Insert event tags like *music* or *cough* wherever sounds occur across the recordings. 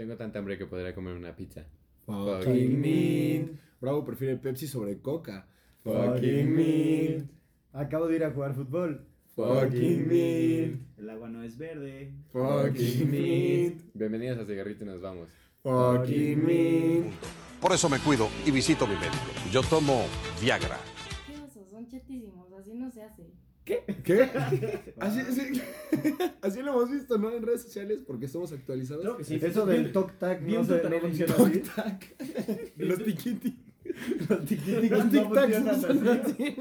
Tengo tanta hambre que podría comer una pizza. Fucking mean. Bravo prefiere Pepsi sobre Coca. Fucking mean. Acabo de ir a jugar fútbol. Fucking mean. El agua no es verde. Fucking mean. Bienvenidos a Cigarrito y nos vamos. Fucking mean. Por eso me cuido y visito mi médico. Yo tomo Viagra. ¿Qué? *laughs* Así, así, *laughs* así lo hemos visto, ¿no? En redes sociales porque estamos actualizados. Creo que sí. Eso del toc tac no, se, no funciona así. Tac. *laughs* Los tiquiti. Los tiquiticos Los no tic-tacs funcionan son así. así.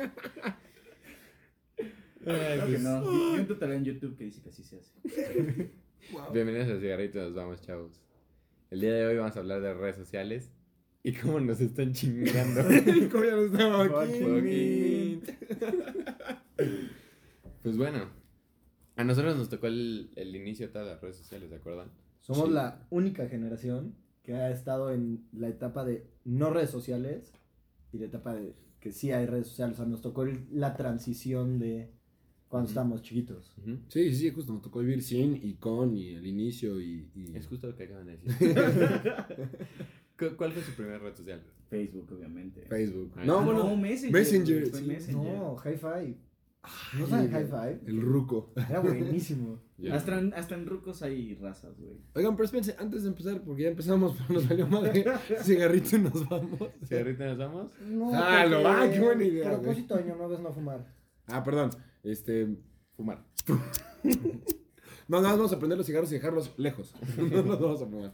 Creo que no. Vi, vi un tutorial en YouTube que dice que así se hace. Wow. Bienvenidos a Cigarrito y nos vamos, chavos. El día de hoy vamos a hablar de redes sociales y cómo nos están chingando. ¿Cómo ya no estaba aquí? Pues bueno, a nosotros nos tocó el, el inicio de todas las redes sociales, ¿de acuerdo? Somos Sí. la única generación que ha estado en la etapa de no redes sociales y la etapa de que sí hay redes sociales. O sea, nos tocó el- la transición de cuando estábamos chiquitos. Ujú. Sí, sí, justo nos tocó vivir sin y con y el inicio y... y- Es justo lo que acaban de decir. *laughs* ¿Cu- ¿Cuál fue su primera red social? Facebook, obviamente. Facebook. Ay, No, ah, bueno, no, Messenger. Messenger, Fue sí. Messenger. No, High Five. Ay, ¿No saben el- High Five? El ruco. Era buenísimo. *laughs* Hasta, en, hasta en rucos hay razas, güey. Oigan, pero espérense, antes de empezar, porque ya empezamos, pero nos valió madre. *laughs* Cigarrito y nos vamos. ¿Cigarrito y nos vamos? No, Ah, lo- ah, qué buena idea, Propósito año nuevo es no fumar. Ah, perdón. Este. Fumar. *laughs* No, nada más vamos a prender los cigarros y dejarlos lejos. No los vamos a fumar.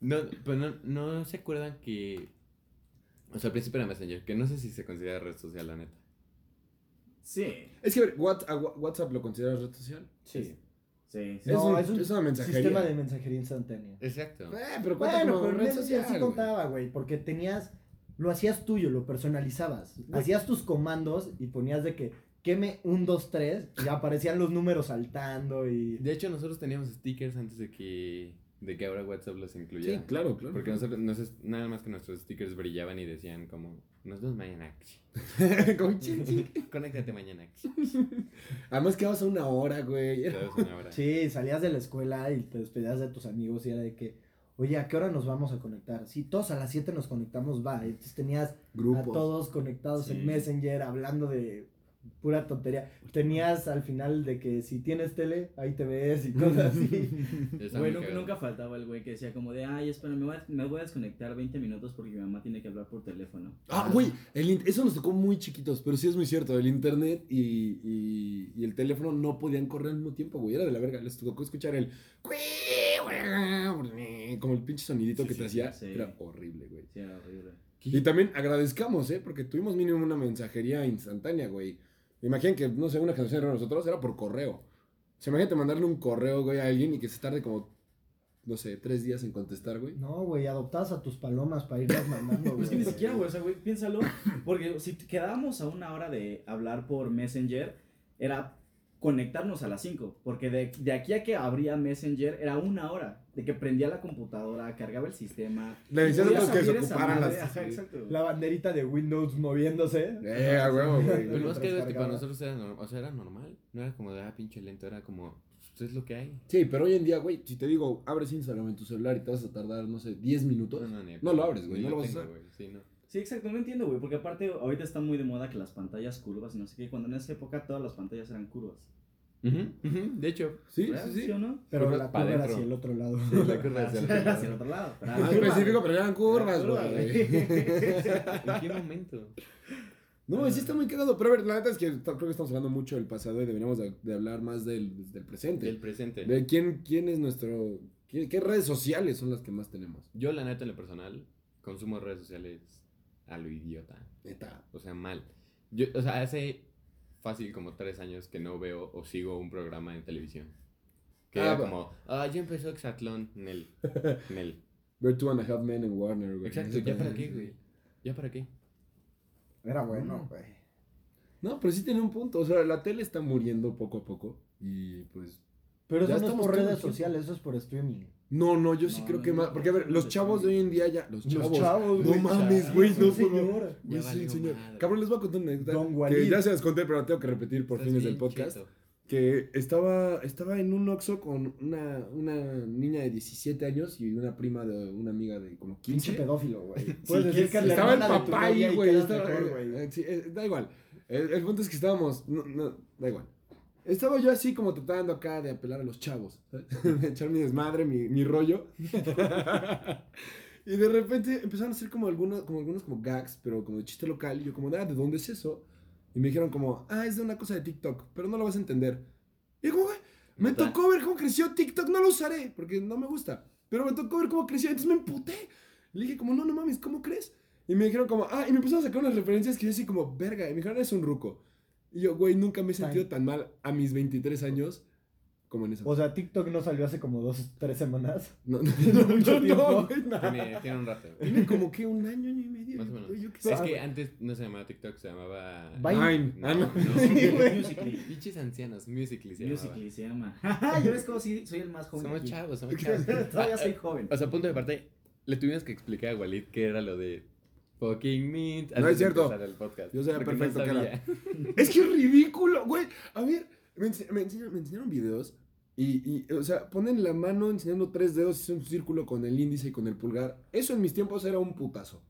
No, pues no, no se acuerdan que... O sea, al principio era Messenger, que no sé si se considera red social, la neta. Sí. Es que, a ver, What- a Wa- WhatsApp lo consideras red social. Sí. Sí. sí. Es No, un- es un es una mensajería. sistema de mensajería instantánea. Exacto. Eh, pero cuenta Bueno, como pero red social. sí contaba, güey, porque tenías, lo hacías tuyo, lo personalizabas. Hacías tus comandos y ponías de que queme un, dos, tres, y aparecían los números saltando y... De hecho, nosotros teníamos stickers antes de que, de que ahora WhatsApp los Sí, incluyera. claro, claro. Porque nosotros, no sé, nada más que nuestros stickers brillaban y decían como, nos vemos mañana. *laughs* Chin, chin. *laughs* Conéctate mañana. *laughs* Además quedabas a una hora, güey. Una hora. Sí, salías de la escuela y te despedías de tus amigos y era de que, oye, ¿a qué hora nos vamos a conectar? Sí, todos a las 7 nos conectamos, va. Entonces tenías Grupos. a todos conectados Sí. en Messenger hablando de pura tontería. Tenías al final de que si tienes tele, ahí te ves y cosas así. *laughs* Güey, nunca, faltaba el güey que decía como de, ay, espera, me voy, a, me voy a desconectar 20 minutos porque mi mamá tiene que hablar por teléfono. Ah, güey, el eso nos tocó muy chiquitos, pero sí es muy cierto. El internet y, y, y el teléfono no podían correr al mismo tiempo, güey. Era de la verga. Les tocó escuchar el. Como el pinche sonidito Sí, que sí, te hacía. sí. Era horrible, güey. Sí, era horrible. Y también agradezcamos, ¿eh? Porque tuvimos mínimo una mensajería instantánea, güey. Imaginen que, no sé, una generación de nosotros era por correo. Se imagínate mandarle un correo, güey, a alguien y que se tarde como, no sé, tres días en contestar, güey. No, güey, adoptabas a tus palomas para irlas mandando. *laughs* Pues que ni siquiera, güey, o sea, güey, piénsalo. Porque si quedábamos a una hora de hablar por Messenger, era conectarnos a las 5. Porque de, de aquí a que abría Messenger era una hora. De que prendía la computadora, cargaba el sistema. Le decías a que se ocuparan las- Ajá, exacto. La banderita de Windows moviéndose. Eh, a huevo, güey. Pero más que es que para nosotros era, normal, o sea, era normal. No era como de, ah, pinche lento, era como, pues es lo que hay. Sí, pero hoy en día, güey, si te digo, abres Instagram en tu celular y te vas a tardar, no sé, 10 minutos. No, no, ni- No lo abres, güey, no lo vas a tengo, hacer. güey, Sí, no. Sí, exacto, no entiendo, güey. Porque aparte, ahorita está muy de moda que las pantallas curvas y no sé qué. Cuando en esa época todas las pantallas eran curvas. De hecho, Sí, ¿Verdad? sí, sí. o no? Pero Curvas la curva era hacia el otro lado. sí, la curva hacia el *laughs* Hacia otro el lado. otro lado. pero Más específico, pero eran curvas, güey. ¿En qué momento? *laughs* No, sí está muy cagado. Pero a ver, la neta es que creo que estamos hablando mucho del pasado y deberíamos de, de hablar más del, del presente. Del presente. De quién, quién es nuestro... qué, qué redes sociales son las que más tenemos? Yo, la neta, en lo personal, consumo redes sociales a lo idiota. Neta. O sea, mal. Yo, o sea, hace fácil como tres años que no veo o sigo un programa en televisión. Que Ah, era como, ah, ya empezó Exatlón, Nel. *laughs* Nel. Ver Two and a Half Men en Warner, güey. Exacto, ¿ya para qué, güey? ¿Ya para qué? Era bueno, güey. No, pero sí tiene un punto. O sea, la tele está muriendo poco a poco. Y pues. Pero Ya eso no es estamos por redes sociales, eso es por streaming. No, no, yo sí No, creo no, que más. Porque a ver, los chavos de hoy en día ya. Los Los chavos. chavos, no güey, mames, chavos, güey, no señor. Ya Sí, señor. madre. Cabrón, les voy a contar una anécdota que ya se las conté, pero la tengo que repetir por Estás fines del podcast. cheto. que estaba, estaba en un Oxxo con una, una niña de 17 años y una prima de una amiga de como Pinche 15. pedófilo, güey. Sí, Puedes decir que es la estaba el papá ahí, güey. güey. eh, sí, eh, da igual. El, el punto es que estábamos. No, no, da igual. Estaba yo así como tratando acá de apelar a los chavos. *laughs* ¿sabes? Echar mi desmadre, mi, mi rollo. *laughs* y de repente empezaron a hacer como algunos, como algunos como gags, pero como de chiste local. Y yo como, ah, ¿de dónde es eso? Y me dijeron como, ah, es de una cosa de TikTok, pero no lo vas a entender. Y yo como, me tocó ver cómo creció TikTok, no lo usaré, porque no me gusta. Pero me tocó ver cómo creció, entonces me emputé. Le dije como, no, no mames, ¿cómo crees? Y me dijeron como, ah, y me empezaron a sacar unas referencias que yo así como, verga, y me dijeron, eres un ruco. Y yo, güey, nunca me he sentido tan mal a mis 23 años como en esa. O sea, TikTok no salió hace como dos, tres semanas. no, no, *laughs* no, mucho no, tiempo. güey, no. Tiene, tiene un rato. Tiene como que un año, año y medio. Más o menos. yo qué. Es que antes no se llamaba TikTok, se llamaba. Vine. Vine. No, Ah, no. no. *laughs* Musical.ly. Pinches ancianos, Musically se llamaba. Musical.ly se llama. *laughs* Yo ves como si soy el más joven. Somos aquí. chavos, somos chavos. Todavía soy joven. O sea, punto de parte, le tuvimos que explicar a Walid qué era lo de fucking mint. No es cierto. El podcast, Yo sabía porque perfecto qué era. sabía. *laughs* *laughs* Es que es ridículo, güey. A ver, me, ense- me enseñaron, me enseñaron videos y, y, o sea, ponen la mano enseñando tres dedos y hacen un círculo con el índice y con el pulgar. Eso en mis tiempos era un putazo.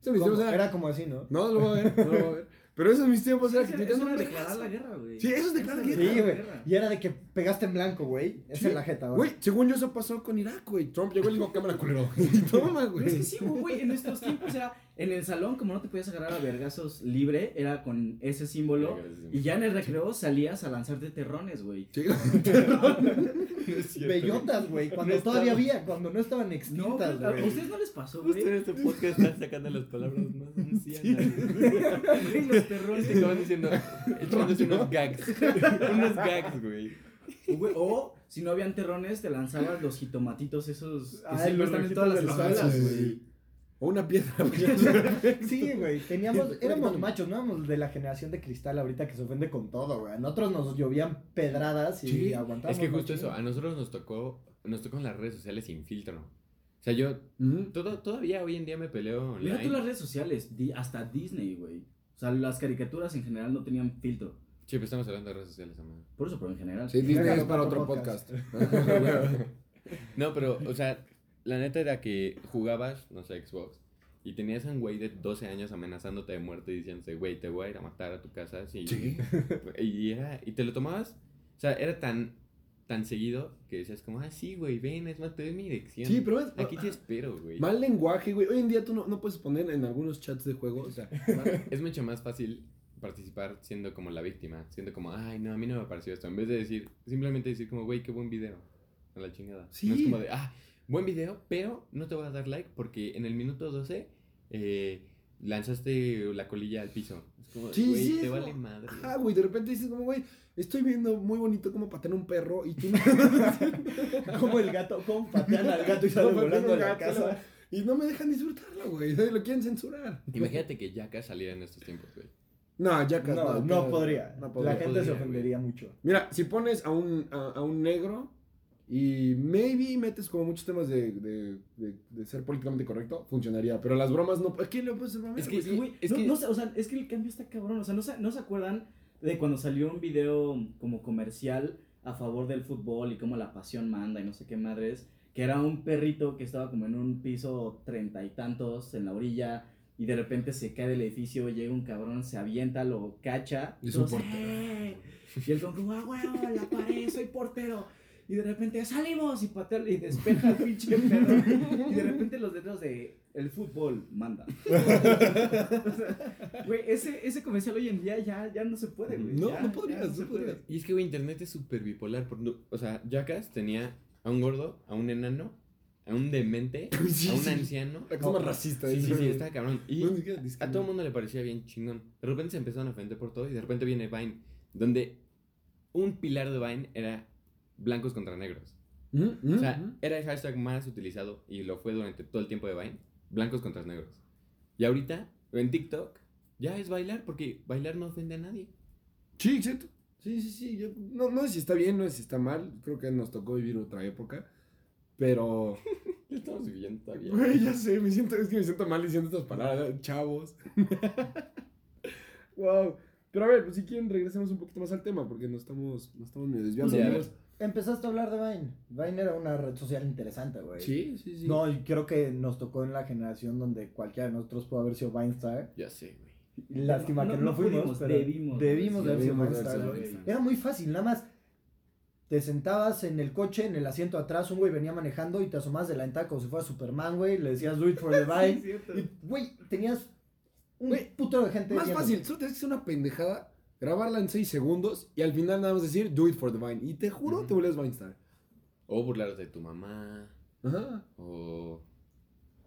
Eso en mis tiempos era... Era como así, ¿no? No, no lo voy a ver, no lo voy a ver. *laughs* Pero eso en mis tiempos era que te Eso metían era un declarar la guerra, güey. Sí, eso es declarar Eso guerra. Sí, güey. Y era de que pegaste en blanco, güey. Es Sí. en la jeta, güey. Güey, según yo eso pasó con Irak, güey. Trump llegó y le dijo, cámara culero. *laughs* Toma, Pero es que güey. sí, güey, en nuestros tiempos era en el salón, como no te podías agarrar a vergazos libre, era con ese símbolo. Y ya en el recreo salías a lanzarte terrones, güey. Sí. *laughs* *laughs* Bellotas, güey. Cuando No todavía estaba. había, cuando no estaban No, extintas, pero, ¿a güey. ustedes no les pasó, Justo en güey? este podcast están sacando las palabras más ancianas. *laughs* Güey, los terrones. Te estaban diciendo, echándose unos gags. *laughs* unos gags, güey. Güey, O si no habían terrones, te lanzabas los jitomatitos esos que Ay, siempre los están en todas las escuelas, güey. O una piedra. *laughs* Sí, güey. Teníamos, éramos machos, no éramos de la generación de cristal ahorita que se ofende con todo, güey. A nosotros nos llovían pedradas y Sí, aguantábamos. Es que justo eso, a nosotros nos tocó, nos tocó en las redes sociales sin filtro. O sea, yo todo, todavía hoy en día me peleo online. Mira tú las redes sociales, di- hasta Disney, güey. O sea, las caricaturas en general no tenían filtro. Sí, pero estamos hablando de redes sociales, amor. Por eso, pero en general. Sí, Disney es para otro podcast. *laughs* No, pero, o sea, la neta era que jugabas, no sé, Xbox, y tenías a un güey de 12 años amenazándote de muerte y diciéndote, güey, te voy a ir a matar a tu casa. Sí. Sí. *laughs* Y, era, y te lo tomabas, o sea, era tan, tan seguido que decías como, ah, sí, güey, ven, es más, te doy mi dirección. Sí, pero es- Aquí te espero, güey. Mal lenguaje, güey. Hoy en día tú no, no puedes poner en algunos chats de juego, o sea, *laughs* Es mucho más fácil participar siendo como la víctima, siendo como, ay, no, a mí no me pareció esto. En vez de decir, simplemente decir como, güey, qué buen video. A la chingada. Sí. No es como de, ah, buen video, pero no te voy a dar like porque en el minuto 12 eh, lanzaste la colilla al piso. Es como, Sí, güey, sí, te es vale como- madre. Ajá, güey, de repente dices como, güey, estoy viendo muy bonito cómo patean un perro y tú no... *laughs* Como el gato, cómo patean al gato y sale volando a la casa. Y no me dejan disfrutarlo, güey. Lo quieren censurar. Imagínate que Yaka saliera en estos tiempos, güey. No, ya No, no podría. no podría. La gente podría, se güey. ofendería mucho. Mira, si pones a un, a, a un negro y maybe metes como muchos temas de, de, de, de ser políticamente correcto, funcionaría. Pero las bromas no... ¿A quién le puedes bromas? Es que- Es que, Es no, que- no o sea, es que el cambio está cabrón. O sea, ¿no se, no se acuerdan de cuando salió un video como comercial a favor del fútbol y cómo la pasión manda y no sé qué madres? Que era un perrito que estaba como en un piso treinta y tantos en la orilla y de repente se cae del edificio, llega un cabrón, se avienta, lo cacha. Y es un portero. "¡Eh!". Y él como, ah, huevo, la pared, soy portero. Y de repente salimos y patea y despeja al pinche perro. Y de repente los dedos de el fútbol manda. *laughs* O sea, Güey, ese, ese comercial hoy en día ya, ya no se puede, güey. No, Ya- no ya podrías, se no podrías. Y es que, güey, internet es súper bipolar. por no- o sea, Jackass tenía a un gordo, a un enano, a un demente, *laughs* Sí, a un sí. anciano. La cosa más racista. Sí, ¿eh? sí, sí, estaba cabrón. Y a todo el mundo le parecía bien chingón. De repente se empezaron a ofender por todo y de repente viene Vine, donde un pilar de Vine era blancos contra negros. Ujú, ujú, O sea, ujú. era el hashtag más utilizado y lo fue durante todo el tiempo de Vine, blancos contra negros. Y ahorita, en TikTok, ya es bailar porque bailar no ofende a nadie. Sí, exacto. Sí, sí, sí. Yo, no, no sé si está bien, no sé si está mal. Creo que nos tocó vivir otra época. Pero, *laughs* estamos viviendo todavía. güey, ya sé, me siento, es que me siento mal diciendo estas palabras, chavos. *laughs* wow. Pero a ver, pues si quieren regresemos un poquito más al tema, porque nos estamos, nos estamos medio desviando. Sí. Empezaste a hablar de Vine. Vine era una red social interesante, güey. Sí, sí, sí. No, y creo que nos tocó en la generación donde cualquiera de nosotros pudo haber sido Vinestar. Ya sé, güey. Lástima No, que no, no lo fuimos, pudimos, pero debimos, debimos de haber sido debimos de haber Vinestar, sido güey. Vinestar. Era muy fácil, nada más. Te sentabas en el coche, en el asiento atrás, un güey venía manejando y te asomabas de la ventana como si fuera Superman, güey. Le decías, do it for the *laughs* Vine. Sí, y, güey, tenías un Güey, puto de gente. Más fácil, solo que hacer una pendejada, grabarla en 6 segundos y al final nada más decir, do it for the Vine. Y te juro, Ujú. te vuelves Vinestar. O burlaros de tu mamá. Ajá. O.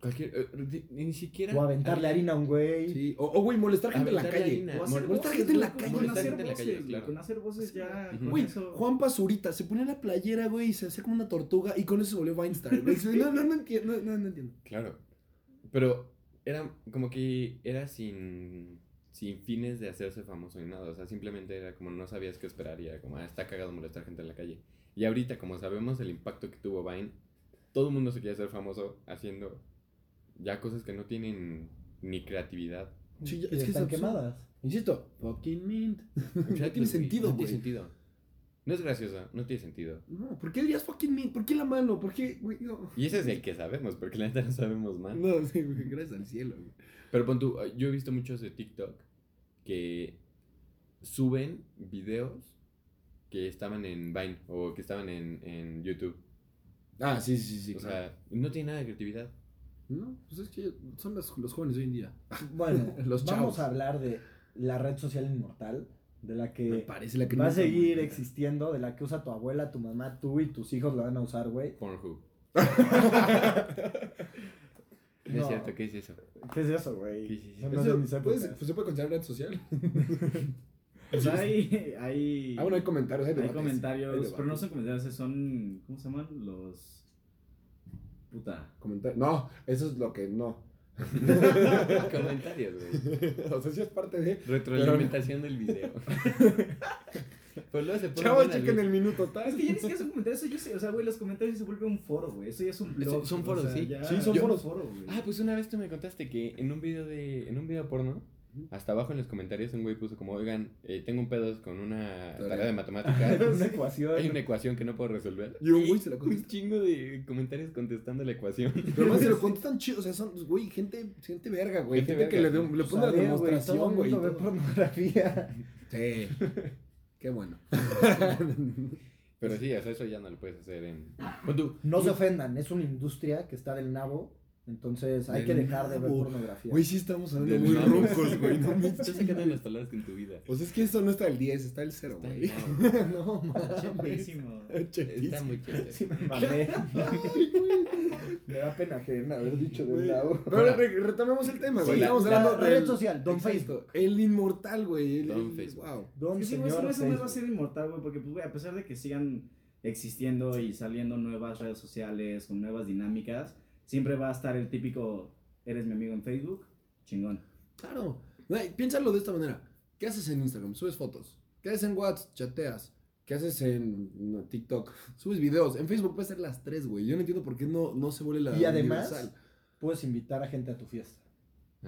Cualquier. eh, di- ni siquiera. O aventarle harina a un güey. Sí. O, o, güey, molestar gente en la calle. Molestar gente en la calle. Con molestar hacer gente en la voces. Con hacer voces ya. Güey, eso- Juan Pazurita se ponía la playera, güey, y se hacía como una tortuga y con eso se volvió Vinestar. güey. No, no, no entiendo, no, no, no entiendo. Claro. Pero era como que era sin. Sin fines de hacerse famoso ni nada. O sea, simplemente era como no sabías qué esperar y era como, ah, está cagado molestar gente en la calle. Y ahorita, como sabemos el impacto que tuvo Vine, todo el mundo se quiere hacer famoso haciendo ya cosas que no tienen ni creatividad. Sí, es que es están quemadas. Insisto, fucking mint. *laughs* Exacto, tiene güey, sentido, No güey. tiene sentido. No es graciosa, no tiene sentido. No, ¿por qué dirías fucking mint? ¿Por qué la mano? ¿Por qué, güey? No. Y ese es el que sabemos, porque la neta no sabemos más. No, sí, güey, gracias al cielo, güey. Pero pon tú, yo he visto muchos de TikTok que suben videos que estaban en Vine o que estaban en, en YouTube. Ah, sí, sí, sí. o claro. sea, no tiene nada de creatividad. No, pues es que son los, los jóvenes de hoy en día. Bueno, *laughs* Los vamos a hablar de la red social inmortal, de la Me que parece la que va a seguir existiendo, de la que usa tu abuela, tu mamá, tú y tus hijos la van a usar, güey. Pornhub. *laughs* No, es cierto, ¿qué es eso? ¿Qué es eso, güey? Pues, pues, se puede considerar red social. *laughs* Pues hay, hay, Ah, bueno, hay comentarios, hay, hay debates, comentarios, hay pero no son comentarios, son, ¿cómo se llaman? Los... Puta. Comentar- No, eso es lo que no. *laughs* Comentarios, güey. *laughs* o sea, sí es parte de. Retroalimentación del video. Pues luego se pone Chavos, buena, chequen güey. el minuto tal. Es que ya ni siquiera son comentarios, eso yo sé, o sea, güey, los comentarios se vuelven un foro, güey, eso ya es un blog. Son o foros, sea, sí. ya- Sí, son foros. un foro, güey. Ah, pues una vez tú me contaste que en un video de en un video porno, hasta abajo en los comentarios un güey puso como, oigan, eh, tengo un pedo con una Tarea. de matemáticas. *laughs* Una ecuación. Hay una ecuación que no puedo resolver. Y un güey se la Un contesta. chingo de comentarios contestando la ecuación. *laughs* Pero más se lo *laughs* contestan chido. O sea, son, güey, gente, gente verga, güey. Gente Gente, que le, verga. de- le Pues, pone la ver, güey, todo demostración, güey. mundo ve todo. pornografía. Sí. Qué bueno. *laughs* Pero sí, o sea, eso ya no lo puedes hacer en. No se ofendan, es una industria que está del nabo, entonces hay que dejar de ver pornografía. Güey, sí estamos hablando muy rucos, güey. No me Estás sacando las palabras con tu vida. Sea, es que eso no está el 10, está el 0, Está, güey. *laughs* no, no, mames. Chetísimo. está muy chévere. Sí me mamé. Me da pena ajena haber dicho del Güey. nabo. Pero re- retomemos el tema, güey. Sí, Estamos la hablando red del- social, Don. Facebook. El inmortal, güey. el- Don Facebook. Wow. Don Sí, güey, señor eso, eso no va a ser inmortal, güey, porque, pues, güey, a pesar de que sigan existiendo y saliendo nuevas redes sociales con nuevas dinámicas, siempre va a estar el típico, eres mi amigo en Facebook, chingón. Claro. Güey, piénsalo de esta manera. ¿Qué haces en Instagram? Subes fotos. ¿Qué haces en WhatsApp? Chateas. ¿Qué haces en TikTok? *laughs* Subes videos. En Facebook puede ser las tres, güey. Yo no entiendo por qué no, no se vuelve la Y además, universal. puedes invitar a gente a tu fiesta.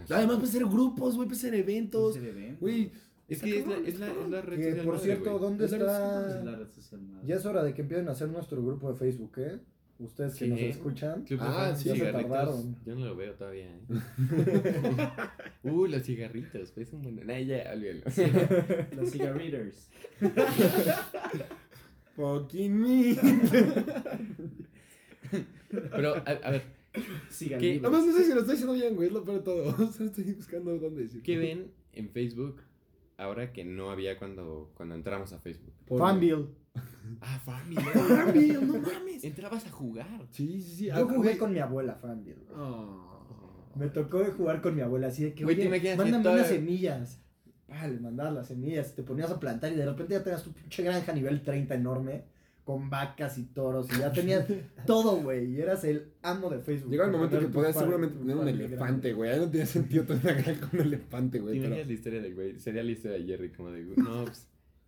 Además puede ser grupos, güey. Puede ser eventos. Güey, Es que es la, es la, es la red Que, social por cierto. ¿dónde Es está? Es la red social más. Ya es hora de que empiecen a hacer nuestro grupo de Facebook, ¿eh? Ustedes que Sí. nos escuchan. Club Ah, sí, ya se cigarritos. tardaron. Yo no lo veo todavía. ¿eh? *laughs* uh, los cigarritos. Pues un buen. Nah, ya, olvídalo. Los *laughs* fucking me. Pero, a, a ver, Cigarreaders. Además, no sé si lo estoy diciendo bien, güey. Es lo peor de todo. *laughs* O sea, estoy buscando dónde decir. ¿qué ven en Facebook ahora que no había cuando, cuando entramos a Facebook? Fanville. Ah, Farmville. *laughs* Farmville, no mames. Entrabas a jugar. Sí, sí, sí. Yo Ah, jugué güey. con mi abuela Fanville. güey. Oh. Me tocó jugar con mi abuela así de que, Güey, ¿te oye, mándame unas semillas. Ah, le mandabas las semillas, te ponías a plantar y de repente ya tenías tu pinche granja nivel 30 enorme, con vacas y toros, y ya tenías *laughs* todo, güey, y eras el amo de Facebook. Llegaba el momento que podías seguramente tener un elefante, güey. Ahí no tiene sentido tener una granja con un elefante, ¿Te güey. Pero... imaginas la historia del güey? Sería la historia de Jerry, como de, no, pues,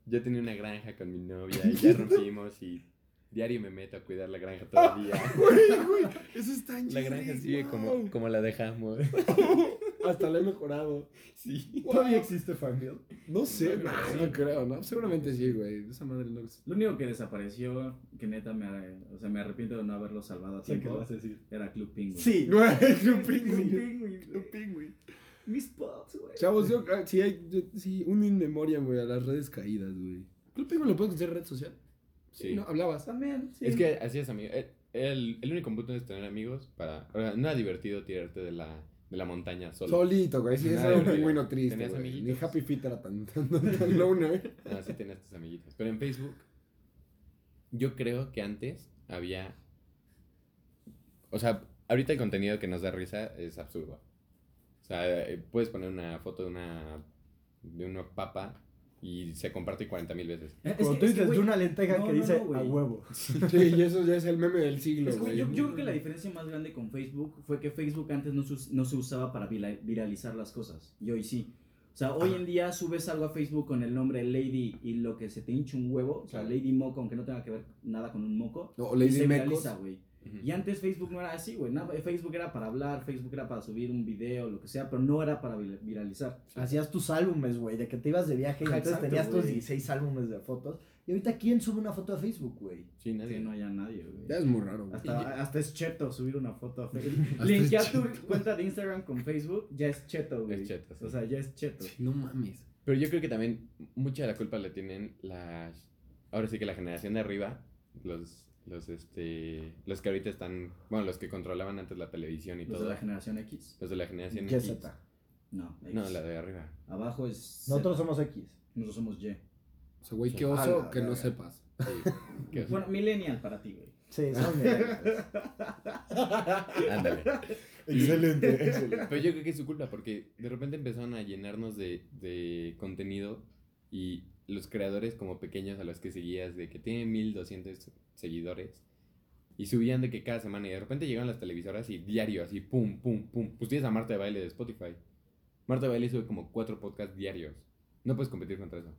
yo tenía una granja con mi novia y ya rompimos y diario me meto a cuidar la granja todo el día. *laughs* Güey, güey, eso está en La granja sigue wow. como, como la dejamos. *laughs* Hasta le he mejorado. Sí. ¿Todavía existe Farmville? No sé, No no, creo. no creo, ¿no? Seguramente sí, güey. Esa madre no Lo único que desapareció, que neta me, o sea, me arrepiento de no haberlo salvado a tiempo, lo vas a decir. era Club Penguin. Sí. *laughs* Güey, Club Club Penguin. Penguin, Club. Penguin. Mis pops, güey. Chavos, yo, ah, sí, hay, yo- sí, un in memoriam, güey, a las redes caídas, güey. Club Penguin lo puedes considerar red social. Sí. ¿No? Hablabas. También, sí. Es que así es, amigo. El, el, el único punto es tener amigos para... O sea, no era divertido tirarte de la, de la montaña solo. Solito, güey. Sí, Nada era un pingüino triste. ¿Tenías güey. Ni amiguitos? Happy Feet era tan, tan, tan, tan loner. *laughs* Ah, sí tenías tus amiguitos. Pero en Facebook, yo creo que antes había... O sea, ahorita el contenido que nos da risa es absurdo. O sea, eh, puedes poner una foto de una, de una papa y se comparte 40 mil veces. Es Cuando tú dices una lenteja no, que no, dice no, a huevo. Sí, y eso ya es el meme del siglo, güey. yo, yo creo que la diferencia más grande con Facebook fue que Facebook antes no se, no se usaba para vira- viralizar las cosas. Y hoy sí. O sea, hoy en día subes algo a Facebook con el nombre Lady y lo que se te hincha un huevo. O sea. Lady Moco, aunque no tenga que ver nada con un moco. No, y Lady se Mecos. viraliza, güey. Y antes Facebook no era así, güey. Nada, Facebook era para hablar, Facebook era para subir un video, lo que sea, pero no era para vir- viralizar. Hacías tus álbumes, güey, de que te ibas de viaje y entonces tenías tus güey. 16 álbumes de fotos. Y ahorita, ¿quién sube una foto a Facebook, güey? Sí, nadie. Que no haya nadie, güey. Ya es muy raro, güey. Hasta, hasta es cheto subir una foto a *laughs* Facebook. *laughs* Linkear tu cuenta de Instagram con Facebook ya es cheto, güey. Es cheto, sí. O sea, ya es cheto. No mames. Pero yo creo que también mucha de la culpa la tienen las... Ahora sí que la generación de arriba, los, los, este, los que ahorita están... Bueno, los que controlaban antes la televisión y Los todo. de la generación X. Los de la generación X. YZ. No, X. No, la de arriba. Abajo es. Nosotros somos X. Nosotros somos Y. O sea, güey, qué oso la que no verga. sepas. Sí. ¿Qué oso? *laughs* Bueno, Millennial para ti, güey. Sí, somos millennials. *laughs* Ándale. excelente, excelente. Pero yo creo que es su culpa porque de repente empezaron a llenarnos de, de contenido y los creadores como pequeños a los que seguías de que tienen 1200 seguidores y subían de que cada semana y de repente llegaban las televisoras y diario así pum pum pum. Pues tienes a Marta de Baile de Spotify. Marta de Baile sube como cuatro podcasts diarios. No puedes competir contra eso.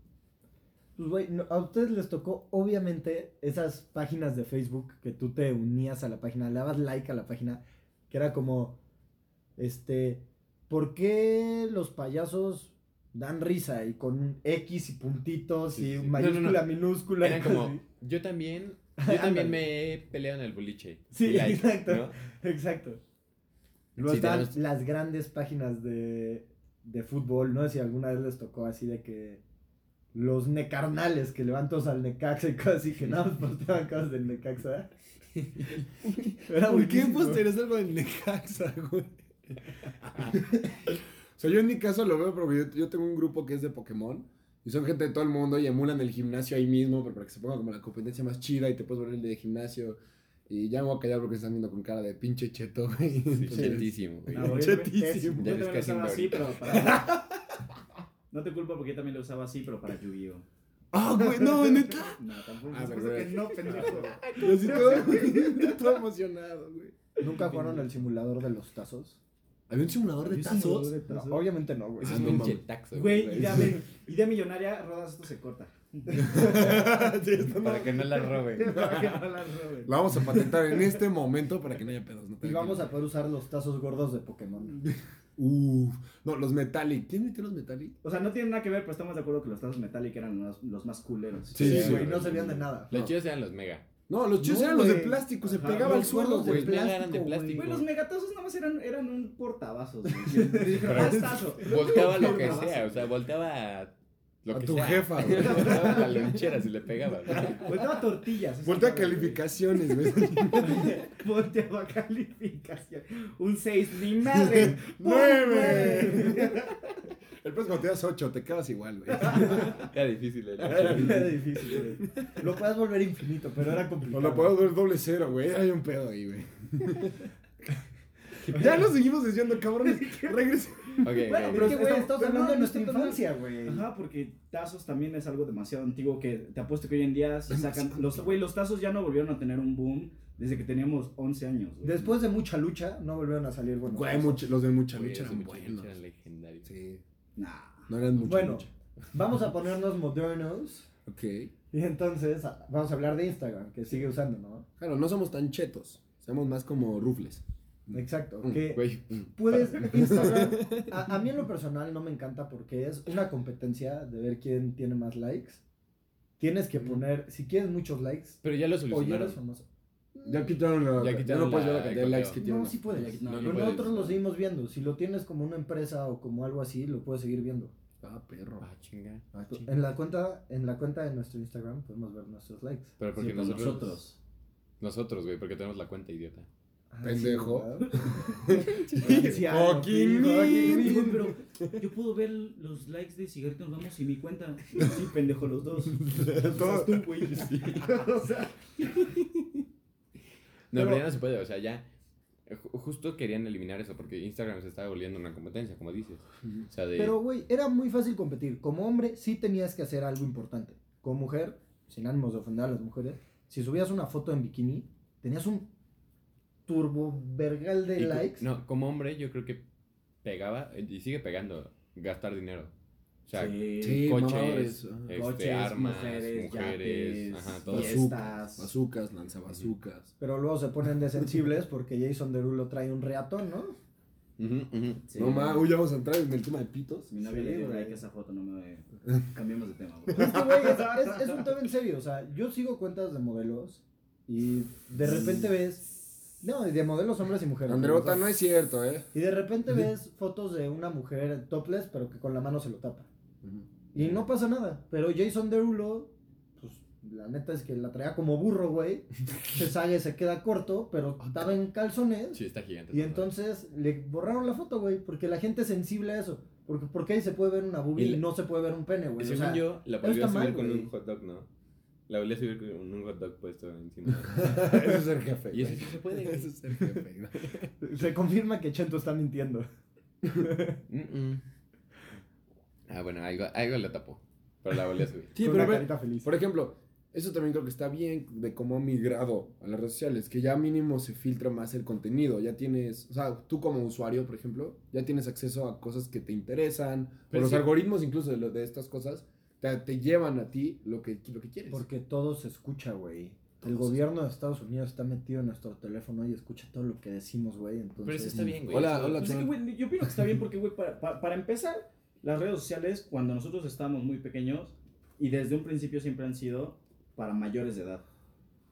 Pues, güey, no- a ustedes les tocó, obviamente, esas páginas de Facebook que tú te unías a la página, le dabas like a la página, que era como, este, ¿por qué los payasos dan risa? Y con un X y puntitos Sí, y sí. mayúscula, No, no, no. minúscula. y Era cosas como, así. yo también, *laughs* yo también me he peleado en el boliche. Sí, like, exacto. Exacto. Luego Sí, tenemos- las grandes páginas de, de fútbol, no sé si alguna vez les tocó así de que los necarnales que levantos al Necaxa y cosas así que nada más posteaban cosas del Necaxa. *laughs* Era ¿Por qué algo del Necaxa, güey? *laughs* o sea, yo en mi caso lo veo porque yo, yo tengo un grupo que es de Pokémon. Y son gente de todo el mundo y emulan el gimnasio ahí mismo, pero para que se ponga como la competencia más chida y te puedes volver el de gimnasio. Y ya me voy a callar porque están viendo con cara de pinche cheto, güey. Sí, Entonces- chetísimo, güey. No, Chetísimo. Yo eres también lo casi usaba un así, Dory. pero para. *laughs* No te culpo porque yo también lo usaba así, pero para Yu-Gi-Oh! Ah, güey, no, *laughs* neta. No, tampoco. Ah, es pero que no, pendejo. Yo así todo, *laughs* todo emocionado, güey. ¿Nunca jugaron el simulador de los tazos? ¿Había un simulador de ¿Había tazos? simulador de No, tazos? obviamente no, güey. Ese Ah, es no un mames. chetaxo. Güey, idea, *laughs* de- idea millonaria, rodas esto se corta. *laughs* Sí, esto no- Para que no la roben. *laughs* Para que no la roben. La vamos a patentar en este momento para que no haya pedos. ¿no? Y vamos a poder usar los tazos gordos de Pokémon. Uf, no, los Metallic. ¿Quién metió los Metallic? O sea, no tiene nada que ver, pero estamos de acuerdo que los tazos Metallic eran los, los más culeros. Sí, Sí, sí, güey, sí. no servían de nada. Los No. chidos eran los mega. No, los chidos No, eran los de plástico, se Ajá, pegaba al suelo, güey. Los mega eran de plástico, güey. los megatazos nada más eran, eran un portavasos. *laughs* Volteaba lo que sea, o sea, volteaba a lo A que tu sea. jefa, *laughs* güey. La lonchera si le pegaba. Volteaba tortillas. esa Voltea calificaciones, güey. *laughs* Volteaba calificación. Un 6, ni madre. ¡Nueve! El pues cuando te das ocho, te quedas igual, güey. *laughs* Era difícil. ¿eh? Era difícil, güey. Lo puedes volver infinito, pero era O complicado. lo puedo ver doble cero, güey. Hay un pedo ahí, güey. ya nos seguimos desviando, cabrones. Regresa. *laughs* Bueno, ok, pero ok. es que, güey, estamos hablando no, de nuestra infancia, güey. Ajá, porque tazos también es algo demasiado antiguo que te apuesto que hoy en día *laughs* si sacan los güey, los tazos ya no volvieron a tener un boom desde que teníamos 11 años. güey. Después de mucha lucha, no volvieron a salir buenos. Güey, los de mucha Güey, lucha eran buenos. eran legendarios. Sí, Nah. no eran mucha Bueno, lucha. vamos a *laughs* ponernos modernos. Ok. Y entonces vamos a hablar de Instagram, que sigue usando, ¿no? Claro, no somos tan chetos. Somos más como rufles. Exacto. Mm, Que Güey, mm. puedes. *laughs* Instagram. A, a mí en lo personal no me encanta porque es una competencia de ver quién tiene más likes. Tienes que poner. Si quieres muchos likes, Pero ya lo o solucionaron. eres famoso. Ya quitaron la. Ya Ya, quitaron no puedes ver la- la cantidad de el likes que tiene. No, sí puedes. No, no Pero puedes. nosotros lo seguimos viendo. Si lo tienes como una empresa o como algo así, lo puedes seguir viendo. Ah, perro. Ah, chinga. Ah, chinga. En la cuenta, en la cuenta de nuestro Instagram podemos ver nuestros likes. Pero porque Sí, pues nosotros. nosotros, güey, porque tenemos la cuenta, idiota. Ah, Pendejo. Fucking *laughs* me. pero yo puedo ver los likes de Cigarrito Nos Vamos y mi cuenta. Sí, pendejo, los dos. *laughs* Todo- tú, güey. *laughs* o sea, No, Pero- ya no se puede, o sea, ya. ju- Justo querían eliminar eso porque Instagram se estaba volviendo una competencia, como dices. O sea, de. Pero, güey, era muy fácil competir. Como hombre, sí tenías que hacer algo importante. Como mujer, sin ánimos de ofender a las mujeres, si subías una foto en bikini, tenías un turbo vergal de y likes. No, como hombre, yo creo que pegaba y sigue pegando gastar dinero. O sea, Sí. Coches, ajá. este, Coches, armas, mujeres, mujeres, yates, ajá, todo. fiestas. Lanzabazucas. Pero luego se ponen de sensibles porque Jason Derulo trae un reatón, ¿no? Ujú, ujú. Sí. No más, uy, ya vamos a entrar en el tema de pitos. Mi novia Sí, le dio like a esa foto, no me. *laughs* Cambiemos de tema, güey. Es que, güey, es, es- es un tema en serio. O sea, yo sigo cuentas de modelos y de repente ves. No, de modelos hombres y mujeres. Andreota, no es cierto, ¿eh? Y de repente ves fotos de una mujer topless, pero que con la mano se lo tapa. Y no pasa nada. Pero Jason Derulo, pues la neta es que la traía como burro, güey. *laughs* Se sale, se queda corto, pero estaba en calzones. Sí, está gigante. Y entonces le borraron la foto, güey. Porque la gente es sensible a eso. Porque, porque ahí se puede ver una boobie Y y, no se puede ver un pene, güey. O Según sea, yo, la eso volvió a está subir mal, con güey. un hot dog, ¿no? La volvió a subir con un hot dog puesto encima. *laughs* Eso es ser jefe. y eso sí se puede. Eso es ser jefe. *laughs* Se confirma que Chento está mintiendo. Mm, mm. Ah, bueno, algo, algo lo tapó. Pero la volvió a subir. Sí, Con pero una carita feliz. por ejemplo, eso también creo que está bien de cómo ha migrado a las redes sociales, que ya mínimo se filtra más el contenido, ya tienes, o sea, tú como usuario, por ejemplo, ya tienes acceso a cosas que te interesan, Pero o los sí. algoritmos incluso de, lo- de estas cosas te, te llevan a ti lo que, lo que quieres. Porque todo se escucha, güey. El gobierno de Estados Unidos está metido en nuestro teléfono y escucha todo lo que decimos, güey. Entonces, Pero eso está bien, güey. Hola, hola, Pues es que, güey, yo opino que está bien *laughs* porque, güey, para, para, para empezar, las redes sociales, cuando nosotros estábamos muy pequeños, y desde un principio siempre han sido para mayores de edad.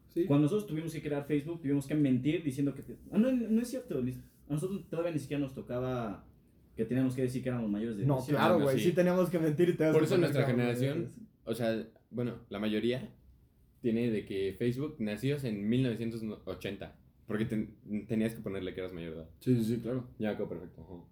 Sí. Cuando nosotros tuvimos que crear Facebook, tuvimos que mentir diciendo que... Ah, no, no es cierto. A nosotros todavía ni siquiera nos tocaba que teníamos que decir que éramos mayores de No, 18. claro, güey. sí. Sí. teníamos que mentir y te Por eso nuestra generación, o sea, bueno, la mayoría tiene de que Facebook nacidos en 1980. Porque ten- tenías que ponerle que eras mayor de edad. Sí, sí, sí, claro. Ya quedó perfecto. ajá.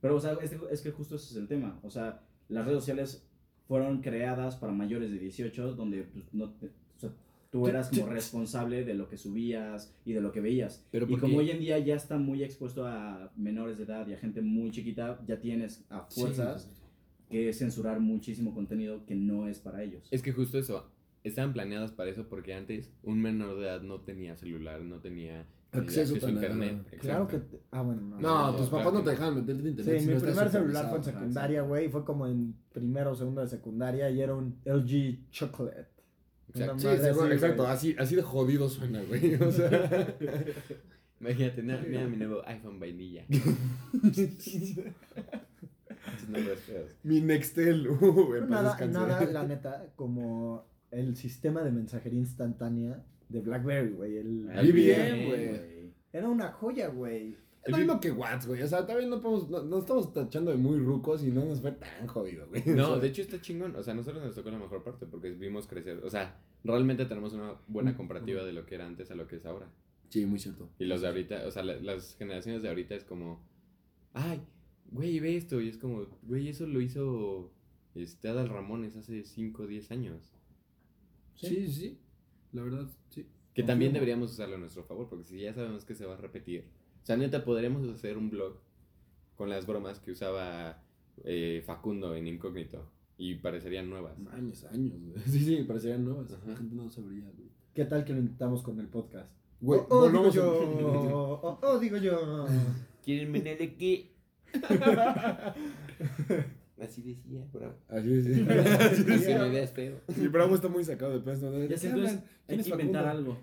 Pero, o sea, es, es que justo ese es el tema. O sea, las redes sociales fueron creadas para mayores de 18, donde pues, no te- o sea, tú Sí, eras sí. como responsable de lo que subías y de lo que veías. Pero y como hoy en día ya está muy expuesto a menores de edad y a gente muy chiquita, ya tienes a fuerzas que censurar muchísimo contenido que no es para ellos. Es que justo eso, estaban planeadas para eso porque antes un menor de edad no tenía celular, no tenía Acceso a internet. Claro exacto. que. Ah, bueno, no. No, no, tus papás no te dejaban meterte en Sí, internet. si mi primer celular fue en secundaria, güey. Fue como en primero o segundo de secundaria y era un LG Chocolate. Exacto. Sí, así, exacto, así, así de jodido suena, güey. O sea, *laughs* Imagínate, no, mira mi nuevo iPhone vainilla. Mi Nextel, uh, Nada, nada, la *laughs* neta, como el sistema de mensajería instantánea de BlackBerry, güey. El Ah, BBM, bien, güey. Era una joya, güey. Es lo mismo que Watts, güey. O sea, también no podemos, no, no estamos tachando de muy rucos y no nos fue tan jodido, güey. *laughs* O No, sea, de hecho está chingón. O sea, a nosotros nos tocó la mejor parte porque vimos crecer. O sea, realmente tenemos una buena comparativa de lo que era antes a lo que es ahora. Sí, muy cierto. Y los de ahorita, o sea, la- las generaciones de ahorita es como, ay, güey, ve esto. Y es como, güey, eso lo hizo este, Adal Ramones hace 5 o 10 años. Sí, sí, sí. La verdad, sí. Que también deberíamos usarlo a nuestro favor, porque si ya sabemos que se va a repetir. O sea, neta, podremos hacer un blog con las bromas que usaba eh, Facundo en Incógnito. Y parecerían nuevas. Años, años, güey. *laughs* Sí, sí, parecerían nuevas. Ajá. La gente no sabría, güey. ¿Qué tal que lo intentamos con el podcast? Güey, oh, oh, digo yo. *laughs* oh, oh, digo yo. ¿Quieren venir de qué? Así decía, bro. Así es, *laughs* sí. Así me veas feo. Y Bravo está muy sacado de peso. ¿no? Ya ¿De sé, entonces hay ¿Quién que es inventar algo.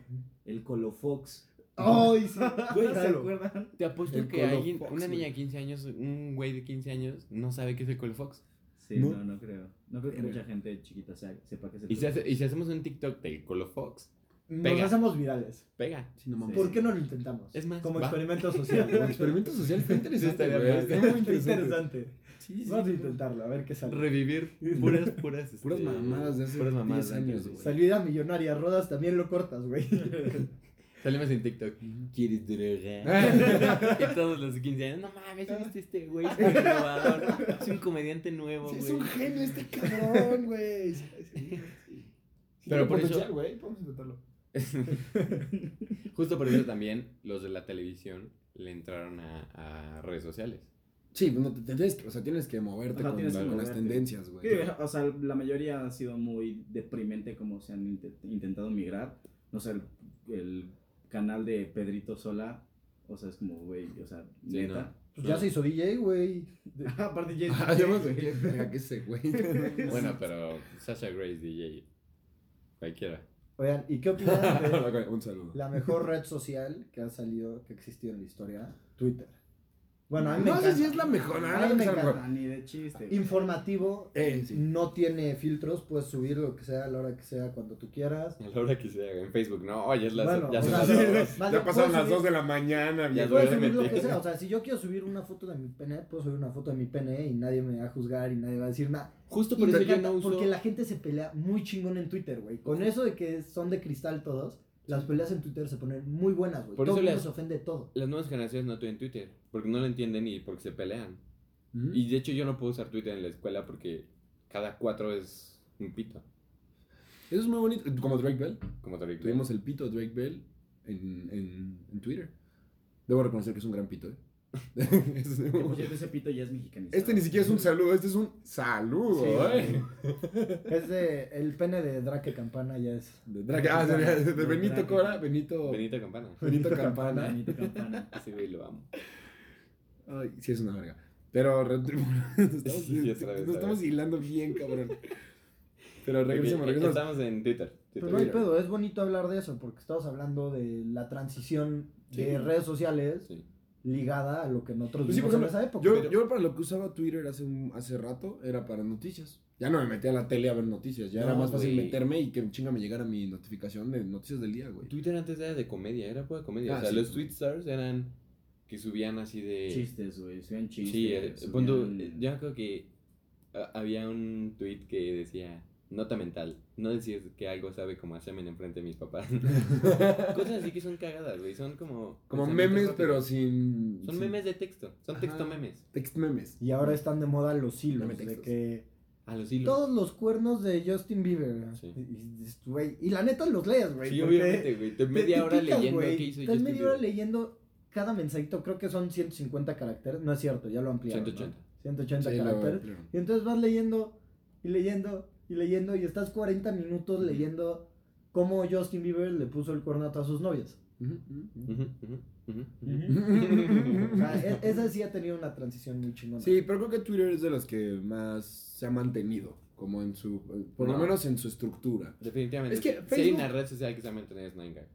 El Colofox. ¡Ay, sí! *laughs* Güey, ¿Se acuerdan? Te apuesto El que alguien, Fox, una niña de 15 años, un güey de 15 años, no sabe qué es el Colo Fox. Sí, ¿No? no, no, creo. No creo que mucha gente chiquita sepa que es el Y si, hace- y si hacemos un TikTok del Colo Fox, Nos Pega. hacemos virales. pega. Sí, no mames. ¿Por qué no lo intentamos? Es más, Como va. experimento social. *laughs* Como experimento social está interesante. Está muy interesante. Sí, sí. Vamos a intentarlo, a ver qué sale. Revivir puras, *laughs* puras. Puras este, mamadas de hace puras mamadas 10 de antes, años, güey. güey. Salida millonaria, rodas también lo cortas, güey. Salimos en TikTok. ¿Quieres droga? *laughs* y todos los de 15 años, no mames, ¿ya viste este güey? Es un innovador. Es un comediante nuevo, Sí, güey. es un genio este cabrón, güey. Sí, sí, sí. Pero por eso- güey. Vamos a intentarlo. *laughs* Justo por eso también los de la televisión le entraron a, a redes sociales. Sí, pues no te, te tienes que, o sea, tienes que moverte Ajá, con, que con las tendencias, güey. Sí, o sea, la mayoría ha sido muy deprimente como se han inte- intentado migrar. No sé, el, el canal de Pedrito Sola, o sea, es como, güey, o sea, Sí, neta. Pues ya se hizo DJ, güey. *laughs* Aparte, Ah, yo me qué verga que ese, güey. *laughs* Bueno, pero Sasha Grace DJ. Cualquiera. Oigan, ¿y qué opinan *laughs* de Un saludo. la mejor red social que ha salido, que ha existido en la historia? Twitter. Bueno, a mí me No sé encanta. si es la mejor, A mí no me sé, encanta. Ni de chiste. Informativo, Eh, sí. no tiene filtros, puedes subir lo que sea a la hora que sea, cuando tú quieras. A la hora que sea, en Facebook, no, oye, es las, Bueno, ya son sea, las dos. Ya pasaron las subir- 2 de la mañana, Ya. Puedes subir lo que sea, o sea, si yo quiero subir una foto de mi pene, puedo subir una foto de mi pene y nadie me va a juzgar y nadie va a decir nada. Justo Y por me eso yo encanta no uso. Porque la gente se pelea muy chingón en Twitter, güey. Con eso de que son de cristal todos, las peleas en Twitter se ponen muy buenas, güey. Por Todo eso mundo las- se ofende de todo. Las nuevas generaciones no tienen Twitter. Porque no lo entienden y porque se pelean. Y de hecho yo no puedo usar Twitter en la escuela porque cada cuatro es un pito. Eso es muy bonito. Como Drake Bell. Como Drake Bell. Tuvimos el pito Drake Bell en, en, en Twitter. Debo reconocer que es un gran pito, ¿eh? Que, *laughs* ese pito ya es mexicanizado. este ni siquiera es un saludo, este es un saludo, Sí, ¿eh? Es de. El pene de Drake Campana ya es. De, Drake- ah, de, de- de De Benito Drake. Cora, Benito. Benito Campana. Benito Campana. Benito Campana. Ese güey lo amo. Ay, sí, es una verga. Pero *laughs* nos estamos, Sí, vez, estamos hilando bien, cabrón. Pero regresemos, regresemos. Estamos en Twitter. Pero no hay pedo, es bonito hablar de eso, porque estamos hablando de la transición de Sí. redes sociales Sí. Ligada a lo que nosotros Pues sí, vimos por en ejemplo, esa época. Yo, Pero- yo para lo que usaba Twitter hace, un- hace rato era para noticias. Ya no me metía a la tele a ver noticias. Ya era más fácil güey. meterme y que chinga me llegara mi notificación de noticias del día, güey. Twitter antes era de comedia, era pura comedia. Ah, o sea, sí. los tweet stars eran que subían así de. Chistes, güey. Subían chistes. Sí, eh, subían- eh, yo creo que ah, había un tweet que decía, nota mental, no decir que algo sabe como a semen enfrente de mis papás. *laughs* Cosas así que son cagadas, güey, son como... Como memes, pero sin. Son sin- memes de texto, son Ajá. texto memes. Text memes. Y ahora están de moda los hilos, de textos. que A los hilos. todos los cuernos de Justin Bieber. Sí. Y, y- güey, y la neta los lees, güey. Sí, obviamente, güey, te te- media te hora picas, leyendo güey. qué hizo Estás Justin media hora leyendo cada mensajito, creo que son 150 caracteres. No es cierto, ya lo ampliaron. ¿no? 180. 180 Sí, caracteres. Y entonces vas leyendo y leyendo y leyendo y estás 40 minutos leyendo cómo Justin Bieber le puso el cuerno a todas sus novias. O sea, esa sí ha tenido una transición muy chingona. Sí, pero creo que Twitter es de los que más se ha mantenido. Como en su. Por lo No. menos en su estructura. Definitivamente. Es que Si hay Facebook- una red social que se llama es 9gag.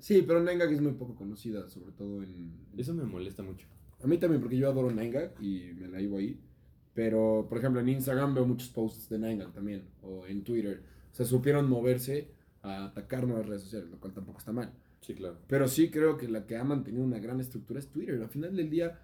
Sí, pero Nengag es muy poco conocida, sobre todo en. Eso me molesta mucho. A mí también, porque yo adoro Nengag y me la iba ahí. Pero, por ejemplo, en Instagram veo muchos posts de Nengag también. O en Twitter. O sea, supieron moverse a atacar nuevas redes sociales, lo cual tampoco está mal. Sí, claro. Pero sí creo que la que ha mantenido una gran estructura es Twitter. Al final del día,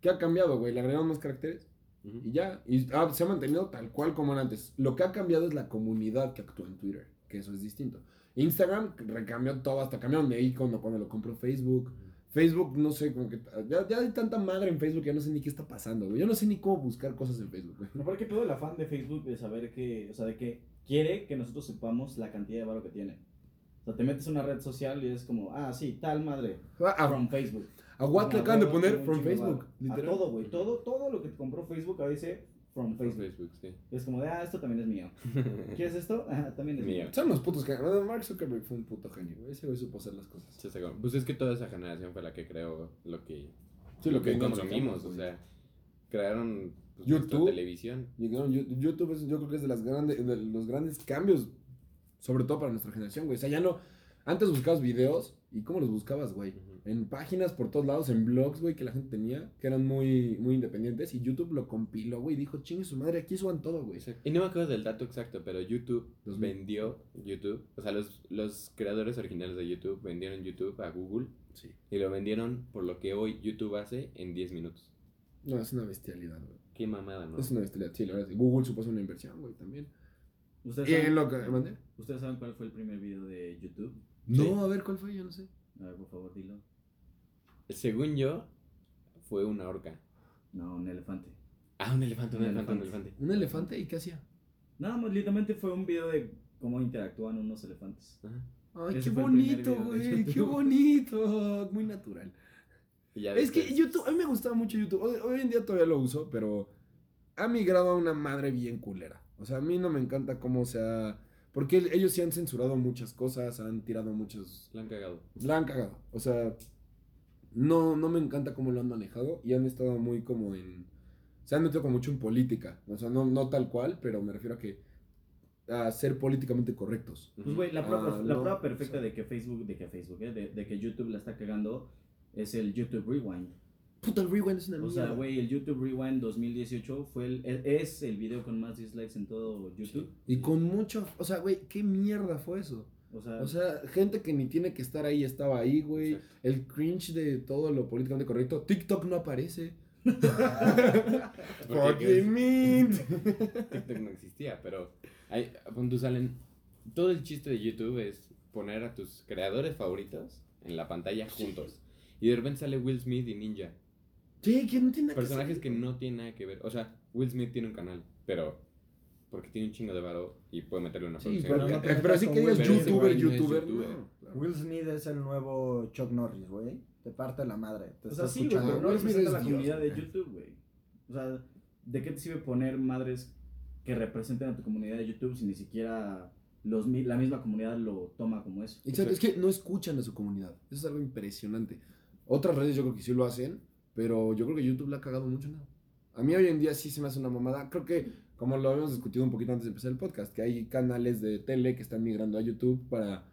¿qué ha cambiado, güey? Le agregaron más caracteres y ya. Y ah, se ha mantenido tal cual como era antes. Lo que ha cambiado es la comunidad que actúa en Twitter, que eso es distinto. Instagram recambió todo, hasta cambiaron de icono cuando lo compró Facebook. Facebook, no sé, como que ya, ya hay tanta madre en Facebook que ya no sé ni qué está pasando, güey. Yo no sé ni cómo buscar cosas en Facebook, güey. Pero ¿por qué pedo el afán de Facebook de saber que, o sea, de que quiere que nosotros sepamos la cantidad de valor que tiene? O sea, te metes en una red social y es como, ah, sí, tal madre, A, from Facebook. a What le Ah, acaban de poner from Facebook, valor. A literal. todo, güey, todo, todo lo que te compró Facebook a veces from Facebook. Facebook, sí. Es como de, ah, esto también es mío. *laughs* ¿Quieres esto? *laughs* Ah, también es mío. Mío. Son los putos que... Mark Zuckerberg fue un puto genio, güey. Ese güey supo hacer las cosas. Sí, Pues es que toda esa generación fue la que creó lo que, Sí, lo que nos consumimos. O sea, crearon pues, YouTube. televisión. Llegaron, YouTube es- yo creo que es de, las grandes, de los grandes cambios, sobre todo para nuestra generación, güey. O sea, ya no, Antes buscabas videos y ¿cómo los buscabas, güey? En páginas por todos lados, en blogs, güey, que la gente tenía, que eran muy, muy independientes. Y YouTube lo compiló, güey, dijo, chingue su madre, aquí suban todo, güey. Y no me acuerdo del dato exacto, pero YouTube mil. vendió YouTube, o sea, los, los creadores originales de YouTube vendieron YouTube a Google Sí. y lo vendieron por lo que hoy YouTube hace en 10 minutos. No, es una bestialidad, güey. Qué mamada, ¿no? Es una bestialidad, sí, la verdad. Google supuso una inversión, güey, también. ¿Ustedes Y en saben, lo que... ¿mandé? ¿Ustedes saben cuál fue el primer video de YouTube? No, a ver, ¿cuál fue? Yo no sé. A ver, por favor, dilo. Según yo, fue una orca. No, un elefante. Ah, un elefante, un, Un elefante, un elefante. ¿Un elefante? ¿Y qué hacía? Nada más, literalmente fue un video de cómo interactúan unos elefantes. Ajá. Ay, Ese qué bonito, güey, qué bonito. Muy natural. Es que YouTube, a mí me gustaba mucho YouTube. Hoy, hoy en día todavía lo uso, pero ha migrado a una madre bien culera. O sea, a mí no me encanta cómo se ha... Porque el- ellos sí han censurado muchas cosas, han tirado muchos... La han cagado. La han cagado. O sea, no, no me encanta cómo lo han manejado y han estado muy como en... Se han metido como mucho en política. O sea, no, no tal cual, pero me refiero a que... A ser políticamente correctos. Pues, güey, la prueba, Ah, la no, prueba perfecta o sea. de que Facebook, de que Facebook, eh, de, de que YouTube la está cagando, es el YouTube Rewind. Puta, el rewind es una O mierda. sea, güey, el YouTube Rewind 2018 fue el, e- es el video con más dislikes en todo YouTube. Y con mucho... O sea, güey, ¿qué mierda fue eso? O sea, O sea, gente que ni tiene que estar ahí estaba ahí, güey. Exacto. El cringe de todo lo políticamente correcto. TikTok no aparece. *laughs* Fucking mint. *laughs* TikTok no existía, pero hay, punto salen. Todo el chiste de YouTube es poner a tus creadores favoritos en la pantalla juntos. Y de repente sale Will Smith y Ninja. Sí, que no tiene nada Personajes que no tienen nada que ver. O sea, Will Smith tiene un canal, pero porque tiene un chingo de varo y puede meterle una Sí, producción. pero, no pero con que es youtuber, youtuber. no. claro. Will Smith es el nuevo Chuck Norris, güey. Te parte la madre. Te o sea sí, güey, pero no Will Smith representa es la Dios, comunidad de. YouTube, güey. O sea, ¿de qué te sirve poner madres que representen a tu comunidad de YouTube si ni siquiera los, la misma comunidad lo toma como eso? Exacto, es que no escuchan a su comunidad. Eso es algo impresionante. Otras redes yo creo que sí lo hacen, pero yo creo que YouTube la ha cagado mucho, ¿no? A mí hoy en día sí se me hace una mamada. Creo que, como lo habíamos discutido un poquito antes de empezar el podcast, que hay canales de tele que están migrando a YouTube para,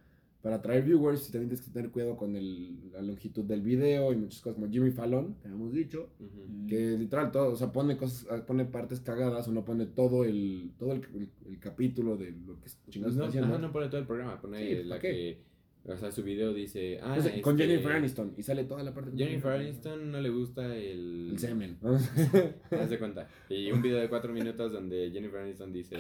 para atraer viewers y también tienes que tener cuidado con el- la longitud del video y muchas cosas como Jimmy Fallon, que habíamos dicho. Ujú. Que literal todo, o sea, pone cosas, ah, pone partes cagadas o no pone todo el, todo el, el- el capítulo de lo que chingados No, está haciendo. no pone todo el programa, pone Sí, ¿para la que. O sea, su video dice. Ah, O sea, con este, Jennifer Aniston y sale toda la parte Jennifer Aniston no le gusta el. El semen. *laughs* Haz de cuenta. Y un video de cuatro minutos donde Jennifer Aniston dice.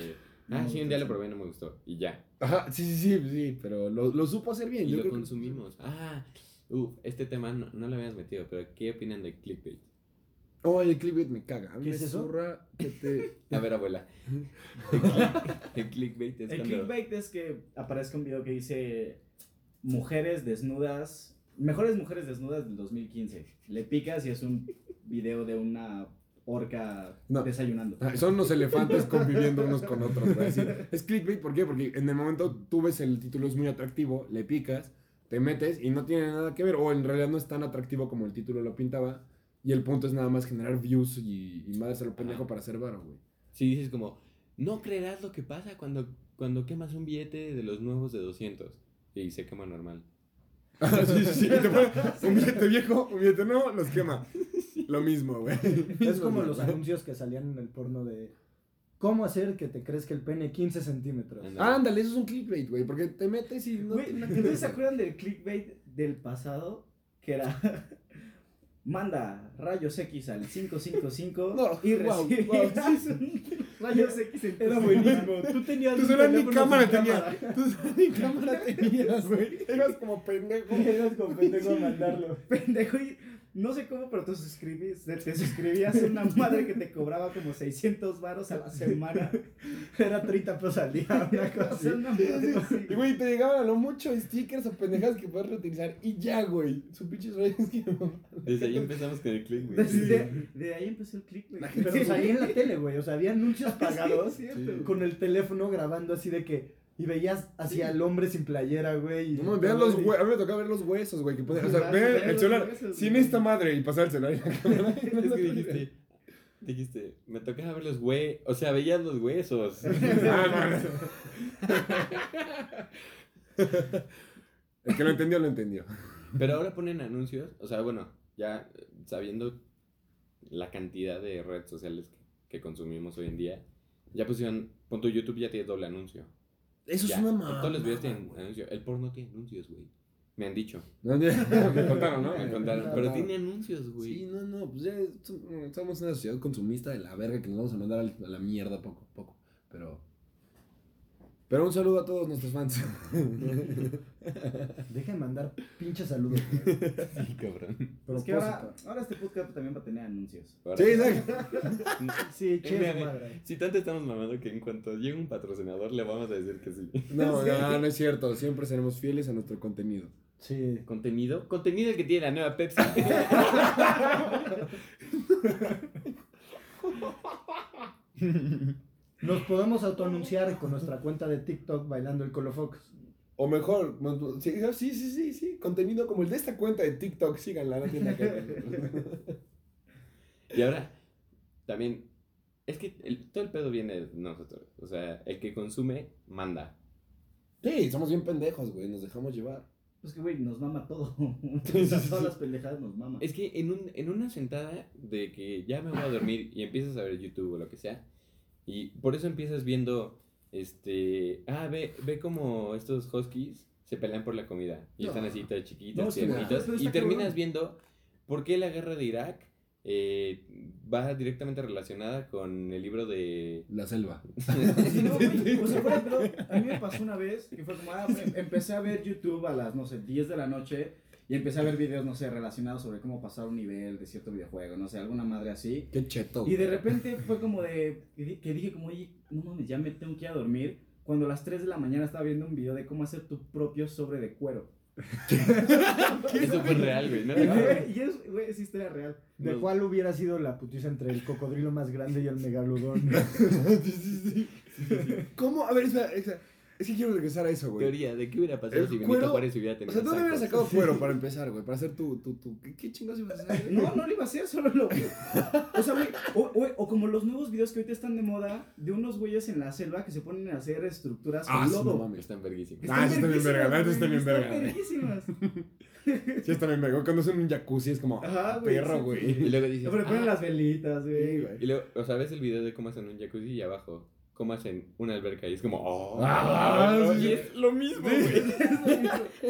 No Ah, me sí, un día lo probé y no me gustó. Y ya. Ajá, sí, sí, sí, sí, pero lo, lo supo hacer bien. Y yo lo creo que- consumimos. Ah, uff, este tema no, no lo habíamos metido, pero ¿qué opinan de clickbait? Oh, el clickbait me caga. A mí ¿Qué me es eso? zurra que te... *laughs* A ver, abuela. *laughs* El, click- el clickbait es El cuando. clickbait es que aparezca un video que dice mujeres desnudas, mejores mujeres desnudas del 2015. Le picas y es un video de una orca No. desayunando. Ah, Son unos elefantes conviviendo unos con otros. Es clickbait, ¿por qué? Porque en el momento tú ves el título es muy atractivo, le picas, te metes y no tiene nada que ver. O en realidad no es tan atractivo como el título lo pintaba. Y el punto es nada más generar views y, y madre lo pendejo Ajá. para hacer varo, güey. Si dices como, no creerás lo que pasa cuando, cuando quemas un billete de los nuevos de 200. Y se quema normal. *laughs* Ah, sí, sí, sí. y te pone un billete viejo, un billete nuevo, los quema. Lo mismo, güey. Es como los anuncios que salían en el porno de cómo hacer que te crezca el pene 15 centímetros. Ándale. Ah, ándale, eso es un clickbait, güey. Porque te metes y no Güey, ¿Ustedes se acuerdan del clickbait del pasado? Que era. Manda rayos X al 555 No, y wow, recibirás wow. un rayos X en Era buenísimo. Tú tenías Tú solo teléfono cámara sin tenía. cámara. Tú solo ni cámara *laughs* tenías, güey. Eras como pendejo. Eras como pendejo a mandarlo. Pendejo y no sé cómo, pero te suscribís, te, suscribías a una madre que te cobraba como 600 varos a la semana. Era 30 pesos al día, una cosa así. una madre así. Y, güey, te llegaban a lo mucho stickers o pendejadas que puedes reutilizar. Y ya, güey. Su pinches redes que Desde ahí empezamos con el clickbait. Desde, de ahí empezó el click, güey. Pero salía en la tele, güey. O sea, había anuncios *laughs* pagados Sí, es con el teléfono grabando así de que. Y veías hacia el hombre sin playera, güey. y- No vean los huesos. A mí me tocaba ver los huesos, güey. Que podían- o sea, vean el celular. Sin esta madre y pasar el celular y la *laughs* cámara. Es que dijiste, dijiste, me tocaba ver los huesos, o sea, veías los huesos. *laughs* Ah, no, no. El que lo entendió, lo entendió. Pero ahora ponen anuncios, o sea, bueno, ya sabiendo la cantidad de redes sociales que, que consumimos hoy en día, ya pusieron, punto YouTube ya tiene doble anuncio. Eso Ya, es una mamada. Todos los videos tienen anuncio. El porno tiene anuncios, güey. Me han dicho. *laughs* Me contaron, ¿no? Me contaron. Pero tiene anuncios, güey. Sí, no, no, pues ya som- somos una sociedad consumista de la verga que nos vamos a mandar a la mierda poco a poco. Pero. Pero un saludo a todos nuestros fans. *laughs* Dejen mandar pinches saludos. güey. Sí, cabrón. Es que ahora, ahora este podcast también va a tener anuncios. Ahora- Sí. Sí, *laughs* Mira, madre. Si tanto estamos mamando que en cuanto llegue un patrocinador le vamos a decir que sí. No, *laughs* no, no es cierto. Siempre seremos fieles a nuestro contenido. Sí. ¿Contenido? Contenido el que tiene la nueva Pepsi. Nos podemos autoanunciar con nuestra cuenta de TikTok bailando el Colofox. O mejor, sí, sí, sí, sí, sí. Contenido como el de esta cuenta de TikTok. Síganla, no tiene que y ahora, también, es que el- todo el pedo viene de nosotros. O sea, el que consume, manda. Sí, somos bien pendejos, güey. Nos dejamos llevar. Pues que, güey, nos mama todo. *laughs* O sea, todas las pendejadas nos mama. Es que en, un, en una sentada de que ya me voy a dormir y empiezas a ver YouTube o lo que sea, y por eso empiezas viendo, este, ah, ve, ve como estos huskies se pelean por la comida y No. están así todas chiquitas, No, tiernitas, está y terminas cabrón. viendo por qué la guerra de Irak eh, va directamente relacionada con el libro de... La selva. *laughs* Sí, no, güey, o sea, por ejemplo, a mí me pasó una vez que fue como, ah, em- empecé a ver YouTube a las, no sé, 10 de la noche y empecé a ver videos, no sé, relacionados sobre cómo pasar un nivel de cierto videojuego, no sé, alguna madre así. Qué cheto. Y de repente fue como de, que di- que dije como, oye, no mames, ya me tengo que ir a dormir. Cuando a las 3 de la mañana estaba viendo un video de cómo hacer tu propio sobre de cuero. *laughs* Eso fue real, güey, ¿no? Y, güey, y es, güey, es historia real. ¿De No. cuál hubiera sido la putiza entre el cocodrilo más grande y el megalodón? *laughs* sí, sí, sí. ¿Cómo? A ver, espera, espera. Es que quiero regresar a eso, güey. Teoría, ¿de qué hubiera pasado El si Benito Juárez hubiera O tenido sea, ¿dónde hubieras sacos? sacado cuero para empezar, güey? Para hacer tu, tu, tu... ¿Qué, qué chingados ibas a hacer? *laughs* No, no lo iba a hacer, solo lo. O sea, güey, o, o- o como los nuevos videos que ahorita están de moda de unos güeyes en la selva que se ponen a hacer estructuras con Ah, sí, lodo. no mames. Están verguísimos. Ah, sí están bien verga, verguísimas, están bien verga. están verguísimas. *laughs* Sí, está bien, verga. Cuando hacen un jacuzzi es como... Ajá, güey, perro, sí, güey. Y luego *laughs* dices... Pero ponen "Ah". las velitas, güey. Y luego, o sea, ves el video de cómo hacen un jacuzzi y abajo, cómo hacen una alberca y es como, oh, Ah, y sí. es lo mismo, güey.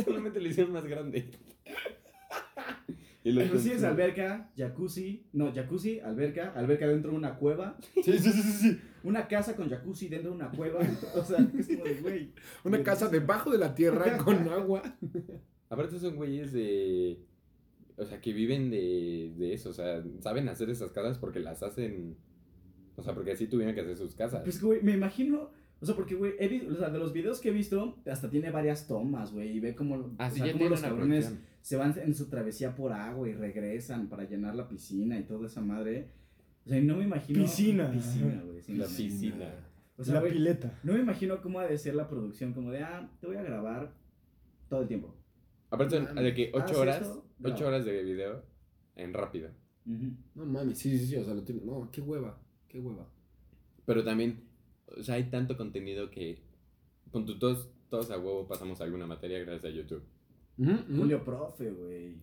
*laughs* Solamente lo hicieron más grande. y lo Pues sí, es alberca, jacuzzi, no, jacuzzi, alberca, alberca dentro de una cueva, Sí, sí, sí, sí, sí. una casa con jacuzzi dentro de una cueva, o sea, *laughs* es como de, güey. Una casa debajo de la tierra *laughs* con agua. Aparte son güeyes de... O sea, que viven de, de eso, o sea, saben hacer esas casas porque las hacen... O sea, porque así tuvieron que hacer sus casas. Pues, güey, me imagino, o sea, porque, güey, o sea, de los videos que he visto, hasta tiene varias tomas, güey, y ve cómo, Ah, sí, sea, cómo los cabrones se van en su travesía por agua y regresan para llenar la piscina y toda esa madre. O sea, y no me imagino... Piscina. Piscina, güey. La piscina. O sea, la pileta. no me imagino cómo ha de ser la producción, como de, ah, te voy a grabar todo el tiempo. Aparte de que Ah, 8 ¿sí horas, esto? 8 Graba. horas de video en rápido. No mames, sí, sí, sí. O sea, lo tiene... No, qué hueva. Qué hueva. Pero también, o sea, hay tanto contenido que con tu todos, todos a huevo pasamos alguna materia gracias a YouTube. Julio Profe, güey.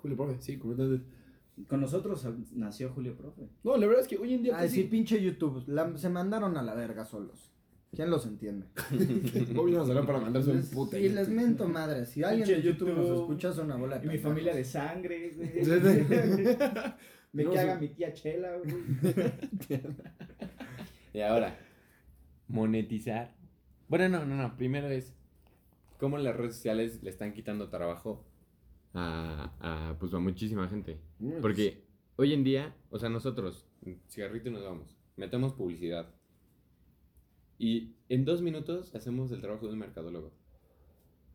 Julio, profe, sí, completamente. Con nosotros nació Julio Profe. No, la verdad es que hoy en día Ay, sí, casi... pinche YouTube. la- se mandaron a la verga solos. ¿Quién los entiende? *laughs* Para mandarse un puta. Sí, les mento madre. Si alguien de Pinche YouTube nos YouTube. escucha, son una bola de Y mi familia de sangre, güey. Sí, sí. *laughs* Me No, caga sí. mi tía Chela, güey. *laughs* Y ahora, monetizar. Bueno, no, no, no. Primero es cómo las redes sociales le están quitando trabajo a, a, pues, a muchísima gente. Porque hoy en día, o sea, nosotros, cigarrito y nos vamos, metemos publicidad. Y en dos minutos hacemos el trabajo de un mercadólogo.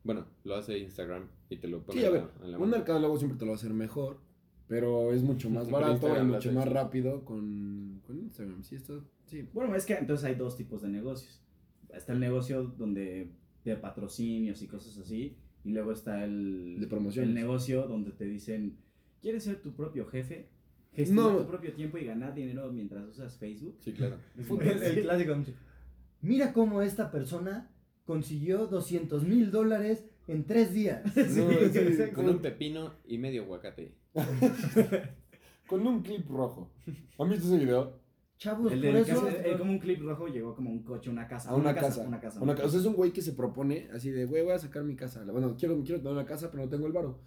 Bueno, lo hace Instagram y te lo pone Sí, a ver, la- en la un mano. mercadólogo siempre te lo va a hacer mejor, pero es mucho más *laughs* barato Instagram y mucho más rápido con, con Instagram. Sí, esto, sí. Bueno, es que entonces hay dos tipos de negocios. Está el negocio donde de patrocinios y cosas así. Y luego está el, De promociones. el negocio donde te dicen, ¿quieres ser tu propio jefe? Gestionar No. tu propio tiempo y ganar dinero mientras usas Facebook. Sí, claro. *laughs* El, el clásico. Mira cómo esta persona consiguió 200 mil dólares en tres días. *laughs* No, sí, Con un pepino y medio aguacate. *laughs* Con un clip rojo. ¿Han visto ese video? Chavos, El por eso. el, como un clip rojo llegó como un coche, una casa. A una, casa. Una casa. Una ca- o sea, es un güey que se propone así de, güey, voy a sacar mi casa. Bueno, quiero, quiero tener una casa, pero no tengo el varo.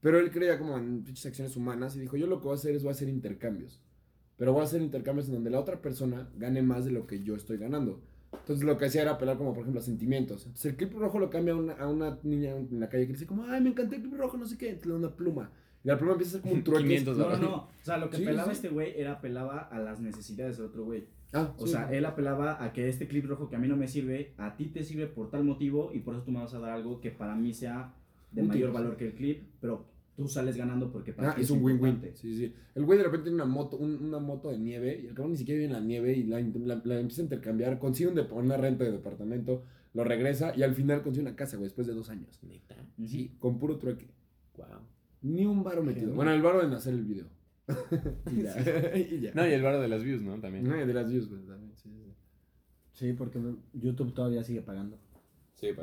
Pero él creía como en pinches acciones humanas y dijo, yo lo que voy a hacer es voy a hacer intercambios. Pero voy a hacer intercambios en donde la otra persona gane más de lo que yo estoy ganando. Entonces lo que hacía era apelar como, por ejemplo, a sentimientos. Entonces el clip rojo lo cambia a una, a una niña en la calle que dice como, ay, me encantó el clip rojo, no sé qué. Le da una pluma. Y la pluma empieza a ser como un trueque. 500 No, no, no. O sea, lo que Sí, pelaba sí. este güey era apelaba a las necesidades del otro güey. Ah, O sí. sea, él apelaba a que este clip rojo que a mí no me sirve, a ti te sirve por tal motivo y por eso tú me vas a dar algo que para mí sea de Útil, mayor sí. valor que el clip, pero tú sales ganando porque para Ah, ti es un win-win. Sí, sí. El güey de repente tiene una moto, un- una moto de nieve y el cabrón ni siquiera vive en la nieve y la, la- la empieza a intercambiar, consigue un una renta de departamento, lo regresa y al final consigue una casa, güey, después de dos años. Neta. Sí, con puro trueque. Wow. Ni un varo metido. Bueno, el varo en hacer el video. *laughs* y ya. *laughs* y ya. No, y el barro de las views, ¿no? También. No, y de las views, güey, también. Sí, sí. Sí, porque YouTube todavía sigue pagando.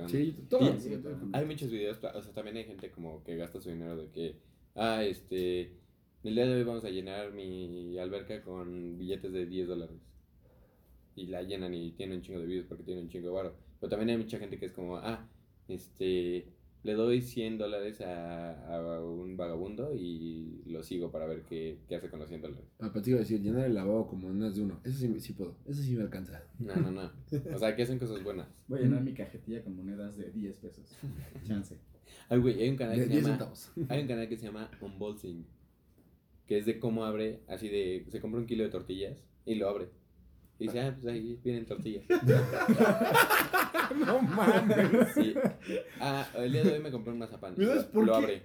Sí. Sí, todo. Sí. Hay muchos videos, o sea, también hay gente como que gasta su dinero de que, ah, este, el día de hoy vamos a llenar mi alberca con billetes de 10 dólares. Y la llenan y tienen un chingo de views porque tienen un chingo de varo. Pero también hay mucha gente que es como, ah, este, le doy 100 dólares a, a un vagabundo y lo sigo para ver qué, qué hace con los 100 dólares. Ah, pero te iba a decir, llenar el lavabo como más de uno. Eso sí, sí puedo. Eso sí me alcanza. No, no, no. O sea, que hacen cosas buenas. Voy a llenar mi cajetilla con monedas de 10 pesos. Chance. Ay, güey, hay un canal De que se 10 llama... centavos. Hay un canal que se llama Unboxing, que es de cómo abre, así de, se compra un kilo de tortillas y lo abre. Y dice, ah, pues ahí vienen tortillas. no mames. Sí. Ah, el día de hoy me compré un mazapán. ¿Me das por lo qué? abre.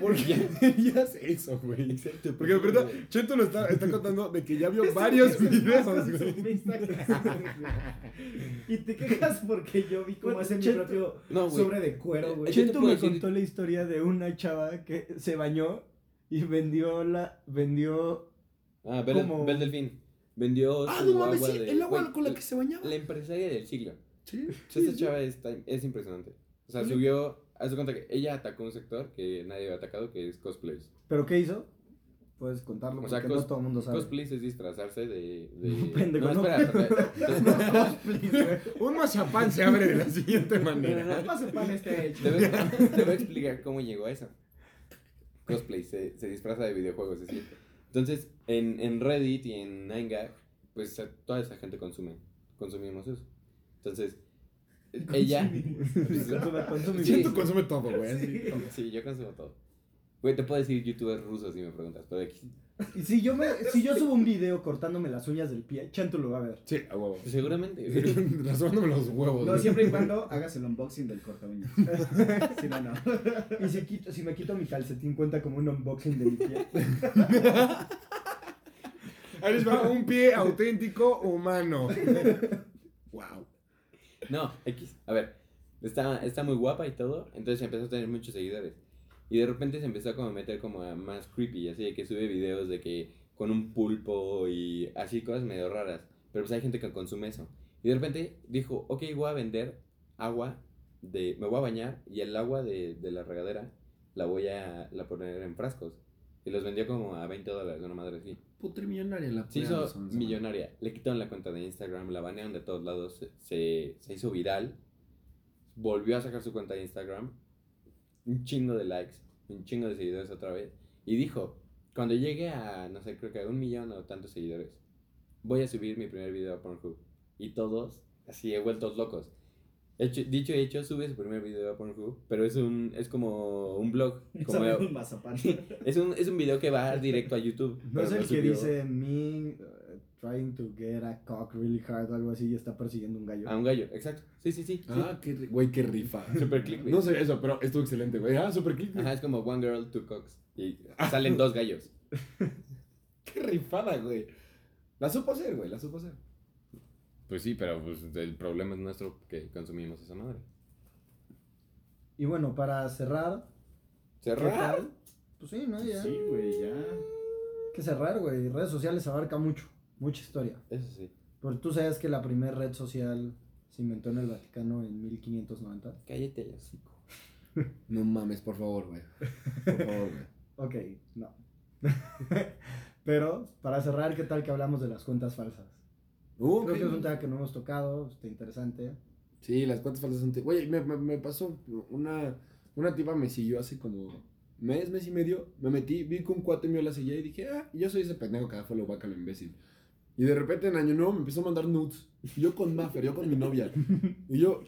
¿Por *laughs* qué harías eso, güey? Porque de verdad, Cheto lo está, está contando de que ya vio *laughs* varios videos, güey. *laughs* y te quejas porque yo vi cómo hacer mi propio No, sobre de cuero, güey. Puedo me decir- contó la historia de una chava que se bañó y vendió la vendió Ah, Bel, Como- Bel Delfín. Vendió Ah, su no mames, agua sí, de... el agua con la que se bañaba. La empresaria del siglo. Sí, esta sí. chava está- es impresionante. O sea, subió... Haz cuenta que ella atacó un sector que nadie había atacado, que es cosplays. ¿Pero qué hizo? Puedes contarlo O sea, porque no todo el mundo sabe. Cosplays es disfrazarse de... de... *laughs* Pendejo, no, espera. *laughs* Un mazapán se abre de la siguiente manera. no. Mazapán está *laughs* hecho. Te voy, te voy a explicar cómo llegó a eso. Cosplay, se, se disfraza de videojuegos, así. Entonces, en, en Reddit y en 9gag, pues toda esa gente consume, consumimos eso. Entonces, *laughs* ella... Consume- *laughs* consume- Sí. Cheto consume todo, güey. Sí, yo consumo todo. Güey, te puedo decir youtubers rusos si me preguntas, pero aquí- Y si yo me, si yo subo un video cortándome las uñas del pie, Chento lo va a ver. Sí, a huevo. seguramente. güey. *laughs* Razonándome los huevos. No, siempre y cuando hagas el unboxing del corta uñas. si no, no. Y si, quito, si me quito mi calcetín, cuenta como un unboxing de mi pie. Ahí les va un pie auténtico humano. wow. No, X. A ver, está, está muy guapa y todo, entonces empezó a tener muchos seguidores. Y de repente se empezó a como meter como a más creepy, así de que sube videos de que con un pulpo y así cosas medio raras. Pero pues hay gente que consume eso. Y de repente dijo, ok, voy a vender agua, de, me voy a bañar y el agua de, de la regadera la voy a la poner en frascos. Y los vendió como a 20 dólares, una madre así. Putre millonaria la Se hizo millonaria. Le quitaron la cuenta de Instagram, la banearon de todos lados, se, se, se hizo viral. Volvió a sacar su cuenta de Instagram. Un chingo de likes, un chingo de seguidores otra vez. Y dijo, cuando llegue a, no sé, creo que a un millón o tantos seguidores, voy a subir mi primer video a Pornhub. Y todos, así, he vueltos locos. Hecho- dicho y hecho, sube su primer video a Pornhub, pero es un es como un blog. *laughs* Como, Sabe un mazapán. *laughs* es, un, es un video que va *laughs* directo a YouTube. No es el que subió dice me uh, trying to get a cock really hard o algo así y está persiguiendo un gallo. A un gallo, exacto. Sí, sí, sí. sí. Ah, qué, ri- güey, qué rifa. Super clickbait. No sé eso, pero estuvo excelente, güey. Ah, super click. Ajá, es como One Girl, Two Cocks. Y salen dos gallos. Qué rifada, güey. La supo hacer, güey, la supo hacer. Pues sí, pero pues, el problema es nuestro que consumimos esa madre. Y bueno, para cerrar, ¿qué ¿Cerrar? Pues sí, ¿no? Ya. Sí, güey, ya. Que cerrar, güey. Redes sociales abarca mucho, mucha historia. Eso sí. Porque tú sabes que la primera red social se inventó en el Vaticano en 1590. Cállate el hocico. No mames, por favor, güey. Por favor, güey. Ok, no. *laughs* Pero, para cerrar, ¿qué tal que hablamos de las cuentas falsas? Uh, Creo que es un tema que no hemos tocado, está interesante. Sí, las cuentas falsas son... Güey, me, me, me pasó una... Una tipa me siguió hace como mes, mes y medio. Me metí, vi que un cuate mío la seguía y dije, ah, yo soy ese pendejo que fue lo vaca, lo imbécil. Y de repente en Año Nuevo me empezó a mandar nudes. Y yo con Maffer, yo con mi novia. Y yo,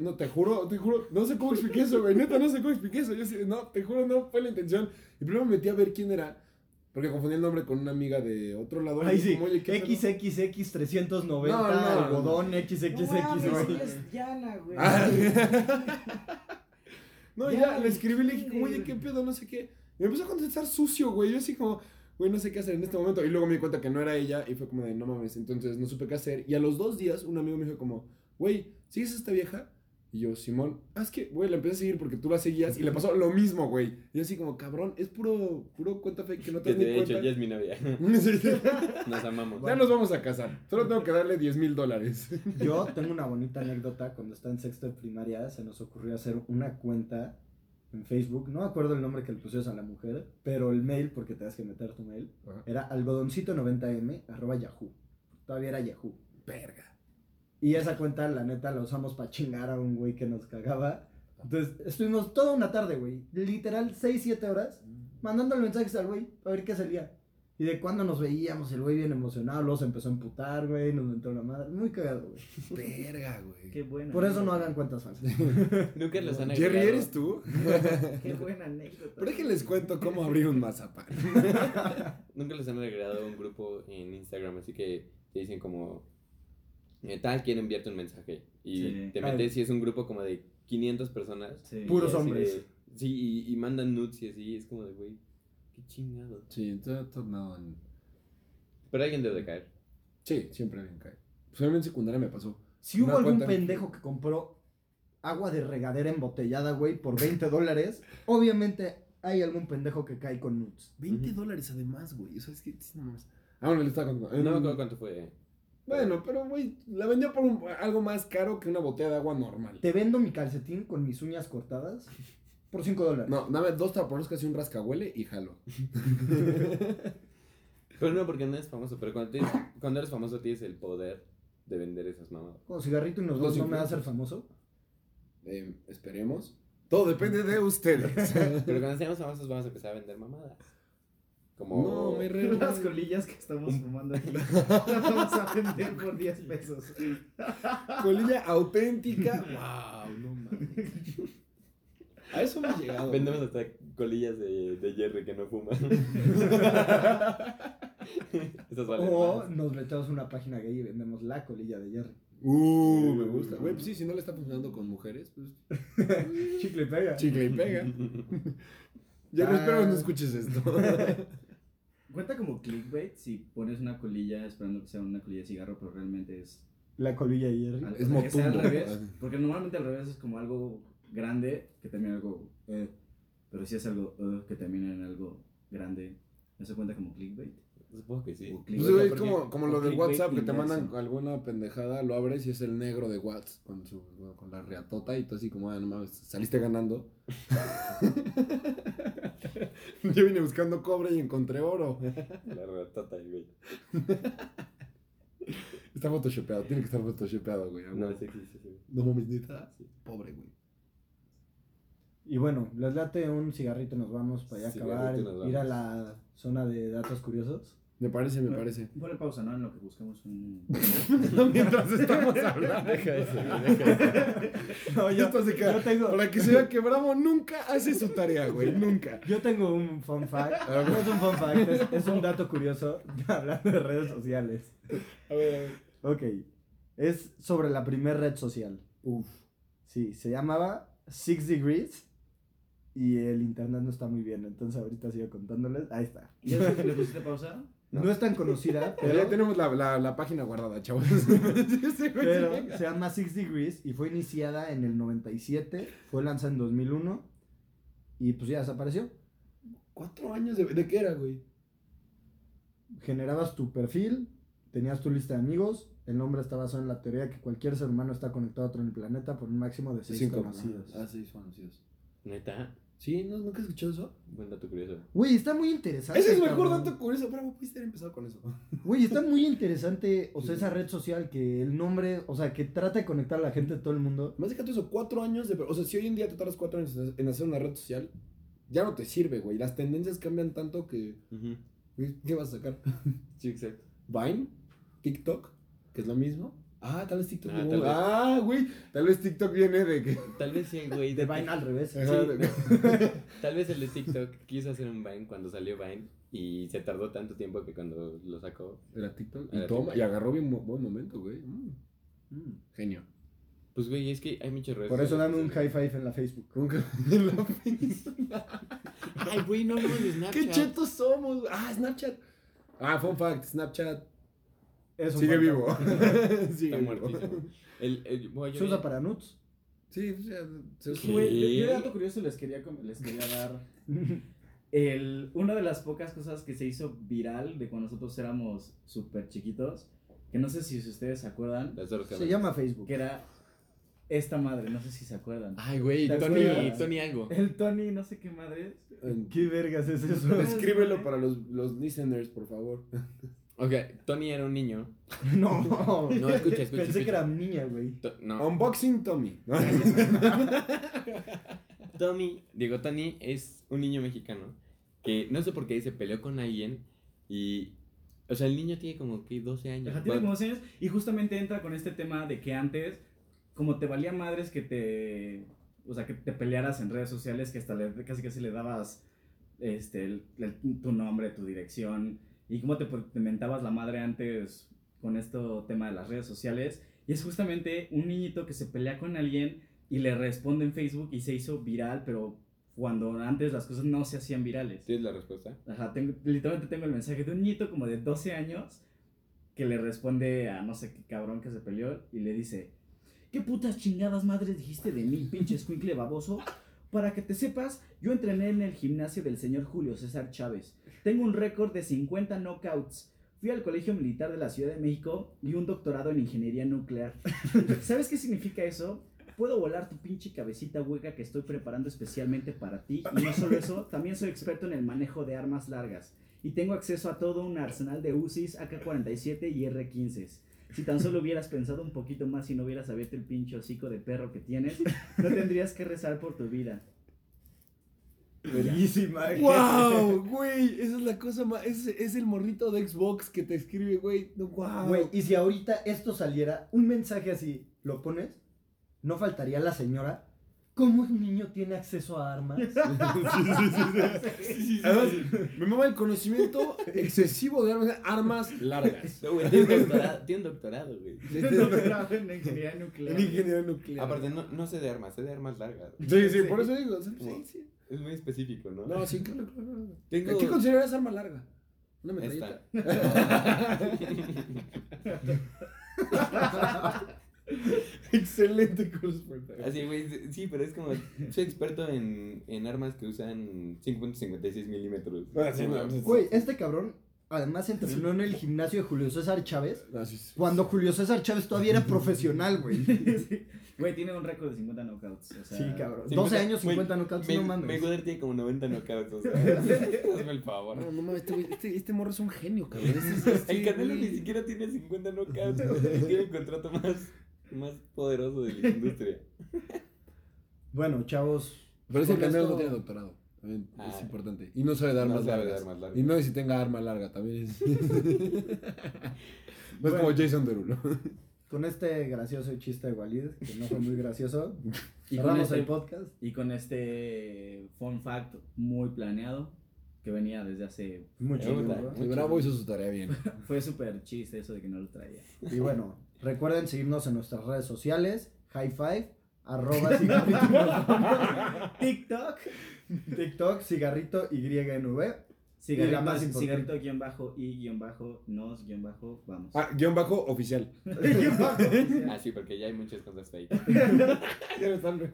no, te juro, te juro, no sé cómo expliqué eso, güey. Neta, no sé cómo expliqué eso. Yo sí, no, te juro, no fue la intención. Y primero me metí a ver quién era. Porque confundí el nombre con una amiga de otro lado. Ay, Y sí, como, "Oye, ¿qué pedo?" XXX390, No, no, algodón, no. XXX, güey. Ah. *laughs* no, Ya, ya, le escribí, le dije, como, oye. ¿qué pedo? No sé qué. Y me empezó a contestar sucio, güey. Yo así como, güey, no sé qué hacer en este momento. Y luego me di cuenta que no era ella y fue como de, no mames. Entonces no supe qué hacer. Y a los dos días, un amigo me dijo como, güey, ¿sigues a esta vieja? Y yo, Simón, ah, es que, güey, la empecé a seguir porque tú la seguías y le pasó lo mismo, güey. Y yo así como, cabrón, es puro, puro cuenta fake que no te Que das ni de hecho cuenta. ya es mi novia. *laughs* *laughs* Nos amamos. ya nos vamos a casar. Solo tengo que darle 10 mil dólares. *laughs* Yo tengo una bonita anécdota. Cuando estaba en sexto de primaria, se nos ocurrió hacer una cuenta en Facebook. No me acuerdo el nombre que le pusieras a la mujer, pero el mail, porque te das que meter tu mail, era algodoncito90m arroba yahoo. Todavía era yahoo. Verga. Y esa cuenta, la neta, la usamos para chingar a un güey que nos cagaba. Entonces, estuvimos toda una tarde, güey. Literal, 6, 7 horas, mandándole mensajes al güey a ver qué salía. Y de cuando nos veíamos, el güey bien emocionado, luego se empezó a emputar, güey, nos mentó la madre. Muy cagado, güey. *laughs* Verga, güey. Qué buena. Por eso no hagan cuentas falsas. *laughs* Nunca los han Jerry, agregado. ¿eres tú? *laughs* Qué buena anécdota. Pero es que les cuento cómo abrir un mazapán. Nunca les han agregado un grupo en Instagram, así que te dicen como, tal, quiero enviarte un mensaje. Y Sí. te metes y es un grupo como de 500 personas. Sí. Puros hombres. de- sí, y, y mandan nudes y así, es como de, güey, qué chingado. Sí, todo tornado en... Pero alguien debe de caer. Sí, siempre bien cae. Pues a mí en secundaria me pasó. Si hubo algún cuenta- pendejo que compró agua de regadera embotellada, güey, por 20 dólares, obviamente hay algún pendejo que cae con nudes. 20 dólares además, güey. O sea, es que... sí, no mames. Ah, bueno, le estaba contando. No me acuerdo cuánto fue. Bueno, pero, güey, la vendió por un- algo más caro que una botella de agua normal. Te vendo mi calcetín con mis uñas cortadas por 5 dólares. No, dame dos taparoscas y un rascahuele y jalo. *laughs* Pero no, porque no es famoso. Pero cuando, tienes- cuando eres famoso tienes el poder de vender esas mamadas. Como cigarrito y nos dos no me va a hacer influencers. famoso. Eh, esperemos. Todo depende de ustedes. Pero cuando seamos famosos vamos a empezar a vender mamadas. Como... No, me *laughs* re... Las colillas que estamos fumando aquí. Las *laughs* vamos a vender por 10 pesos. *laughs* Colilla auténtica. Wow, no mames. A eso hemos llegado. Vendemos hasta colillas de, de Jerry que no fuma. Esas valen O más. nos metemos una página gay y vendemos la colilla de Jerry. Uh, me gusta. Güey, pues sí, si no le está funcionando con mujeres, pues Chicle y pega. chicle y pega. Ya no Ah. espero que no escuches esto. Cuenta como clickbait si pones una colilla esperando que sea una colilla de cigarro, pero realmente es. La colilla de Jerry. algo- Es o sea, al revés. Porque normalmente al revés es como algo grande que termina en algo. eh, pero si es algo eh, que termina en algo grande, ¿eso cuenta como clickbait? Supongo que sí. Pues, porque- como, como lo de WhatsApp, que te mandan alguna pendejada, lo abres y es el negro de WhatsApp con, su, con la reatota y tú así como, ah, no mames, saliste ganando. *laughs* *laughs* Yo vine buscando cobre y encontré oro. *laughs* La ratata, güey. *laughs* Está photoshopeado, tiene que estar photoshopeado, güey. No, sí existe, sí. No mames, neta. Pobre, güey. Y bueno, les late un cigarrito, nos vamos para allá Cigarrito acabar, y nos ir a la zona de datos curiosos. Me parece, me parece. Ponle pausa, ¿no? En lo que buscamos un. *laughs* Mientras estamos hablando. Deja eso, deja eso. No, yo, Esto se queda. yo tengo, Para que se vea que Bravo nunca hace su tarea, güey. Nunca. yo tengo un fun fact. No es un fun fact, es, es un dato curioso hablando de redes sociales. A ver, a ver. Ok, es sobre la primera red social. Uf. Sí, se llamaba Six Degrees y el internet no está muy bien, entonces ahorita sigo contándoles. Ahí está. ¿Ya le pusiste pausa? No, es tan conocida, *laughs* Pero ya tenemos la, la, la página guardada, chavos. *laughs* Pero se llama Six Degrees y fue iniciada en el 97, fue lanzada en 2001 y pues ya desapareció. ¿Cuatro años de, de qué era, güey? Generabas tu perfil, tenías tu lista de amigos, el nombre está basado en la teoría de que cualquier ser humano está conectado a otro en el planeta por un máximo de seis Cinco. conocidos. Ah, seis conocidos. Neta, ¿Sí? ¿No, ¿Nunca has escuchado eso? buen dato curioso. Güey, está muy interesante. Ese es el mejor cabrón. dato curioso, pero pudiste haber empezado con eso. Güey, está muy interesante, o sea, esa red social que el nombre, o sea, que trata de conectar a la gente de todo el mundo. Más déjate eso, cuatro años de... O sea, si hoy en día te tardas cuatro años en hacer una red social, ya no te sirve, güey. Las tendencias cambian tanto que... ¿Qué vas a sacar? Sí, exacto. Vine, TikTok, que es lo mismo. Ah, tal vez TikTok. Ah, viene- tal vez. ah, güey, tal vez TikTok viene de que. Tal vez sí güey De Vine al revés. Sí. de- *laughs* Tal vez el de TikTok quiso hacer un Vine cuando salió Vine y se tardó tanto tiempo que cuando lo sacó. Era TikTok. Y, toma, TikTok. y agarró bien buen momento, güey. Mm, mm, genio. Pues güey, es que hay muchas redes. Por eso dan un high five en la Facebook. Nunca en la. Ay, güey, no hablamos *laughs* de Snapchat. ¡Qué chetos somos! Ah, Snapchat. Ah, fun fact, Snapchat Es un sigue vivo. *laughs* sigue Está muertísimo. El, el, bueno, yo Se usa para nuts. Sí, o sea, se. Güey, yo de dato curioso les quería, les quería dar. El, una de las pocas cosas que se hizo viral de cuando nosotros éramos súper chiquitos, que no sé si ustedes se acuerdan, Se llama Facebook. que era esta madre, no sé si se acuerdan. Ay, güey, ¿Te Tony, acuerdas? Tony algo. El Tony, no sé qué madre. En- ¿Qué vergas es eso? Escríbelo para los, los listeners, por favor. Ok, Tony era un niño. *laughs* No. No, escucha, escucha, Pensé que era niña, güey. No. Unboxing Tommy. *laughs* Tommy, *laughs* digo, Tony es un niño mexicano que no sé por qué se peleó con alguien y. O sea, el niño tiene como que 12 años. Ajá, tiene Va- como 12 años y justamente entra con este tema de que antes, como te valía madres que te, o sea, que te pelearas en redes sociales, que hasta le, casi casi le dabas este, el- el- tu nombre, tu dirección, y cómo te, te mentabas la madre antes con esto tema de las redes sociales, y es justamente un niñito que se pelea con alguien y le responde en Facebook y se hizo viral, pero cuando antes las cosas no se hacían virales. ¿Tienes la respuesta? Ajá, tengo- literalmente tengo el mensaje de un niñito como de 12 años que le responde a no sé qué cabrón que se peleó y le dice, ¿qué putas chingadas madres dijiste de mí, pinche escuincle baboso? Para que te sepas, yo entrené en el gimnasio del señor Julio César Chávez. Tengo un récord de 50 knockouts. Fui al Colegio Militar de la Ciudad de México y un doctorado en ingeniería nuclear. *laughs* ¿Sabes qué significa eso? Puedo volar tu pinche cabecita hueca que estoy preparando especialmente para ti. Y no solo eso, también soy experto en el manejo de armas largas. Y tengo acceso a todo un arsenal de UCIs, AK-47 y R-15s. Si tan solo hubieras pensado un poquito más y no hubieras abierto el pinche hocico de perro que tienes, no tendrías que rezar por tu vida. Bellísima. ¡Wow! *laughs* Güey, esa es la cosa más. Es, es el morrito de Xbox que te escribe, güey. ¡Wow! Güey, y si ahorita esto saliera, un mensaje así, ¿lo pones? No faltaría la señora. ¿Cómo un niño tiene acceso a armas? *laughs* Además, me mama el conocimiento excesivo de armas, armas largas. No, güey, tiene un doctorado, tiene un doctorado, güey. Doctorado en ingeniería nuclear. En ingeniería nuclear. Aparte, no, no sé de armas, sé de armas largas. Sí, sí, por eso digo. Sí, sí. Es muy específico, ¿no? No, sí, claro, claro. Tengo- ¿Qué consideras arma larga? Una metralleta. *laughs* *laughs* *laughs* Excelente curso. Así, güey, sí, pero es como, soy experto en, en armas que usan 5.56 milímetros. Ah, sí, no, Güey, este cabrón además entrenó en el gimnasio de Julio César Chávez. Ah, sí, sí. Cuando Julio César Chávez todavía era profesional, güey. *laughs* Sí. Güey, tiene un récord de 50 knockouts. O sea, Sí, cabrón. 12 50, años, güey, 50 knockouts, Me- no mames. Mayweather tiene como 90 knockouts, o sea, *laughs* hazme el favor. No, no mames, este, güey- este, este morro es un genio, cabrón. Este, este, El Canelo ni siquiera tiene 50 knockouts, güey, tiene el contrato más, más poderoso de la industria. *laughs* Bueno, chavos. Pero ese con Canelo esto- no tiene doctorado. También Ah. es importante. Y no sabe de No armas de largas. armas largas. Y no sé si tenga arma larga también. Es... *laughs* no es Bueno. como Jason Derulo. Con este gracioso chiste de Walid, que no fue muy gracioso, Y con, este, el podcast. y con este fun fact muy planeado que venía desde hace. Mucho tiempo. El Bravo hizo su tarea bien. *laughs* Fue súper chiste eso de que no lo traía. Y bueno, recuerden seguirnos en nuestras redes sociales, high five, arroba *laughs* cigarrito, *laughs* TikTok. TikTok, cigarrito YNV. Cigarrito, Y la más importante. cigarrito guion bajo y guion bajo nos guion bajo vamos. Ah, guion bajo oficial. *laughs* Ah, sí, porque ya hay muchas cosas fake.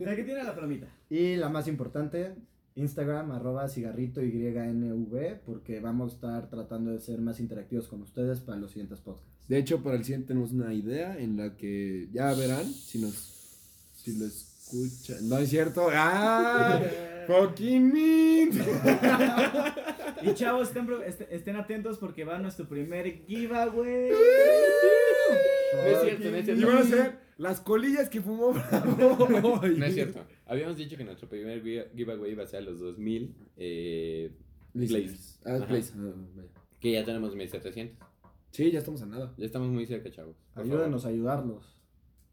La que tiene la plomita. Y la más importante, Instagram, arroba cigarrito YNV, porque vamos a estar tratando de ser más interactivos con ustedes para los siguientes podcasts. De hecho, para el siguiente tenemos una idea en la que ya verán si nos si les escucha. No es cierto. ¡Ah! *laughs* ¡Fucking! Y chavos, estén, estén atentos porque va nuestro primer giveaway. No es cierto, no es cierto. Y van a ser las colillas que fumó Bravo. No es cierto. Habíamos dicho que nuestro primer gi- giveaway iba a ser a los 2000 eh, Blazers. Ah. Ah, que ya tenemos 1700. Sí, ya estamos a nada. Ya estamos muy cerca, chavos. Ayúdenos a ayudarlos.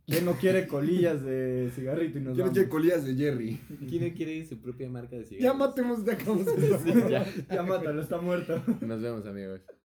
¿Quién no quiere colillas de cigarrito y nos vamos? que colillas de Jerry. ¿Quién no quiere su propia marca de cigarros? Ya matemos de acá. Sí, ya. Ya mátalo, está muerto. Nos vemos, amigos.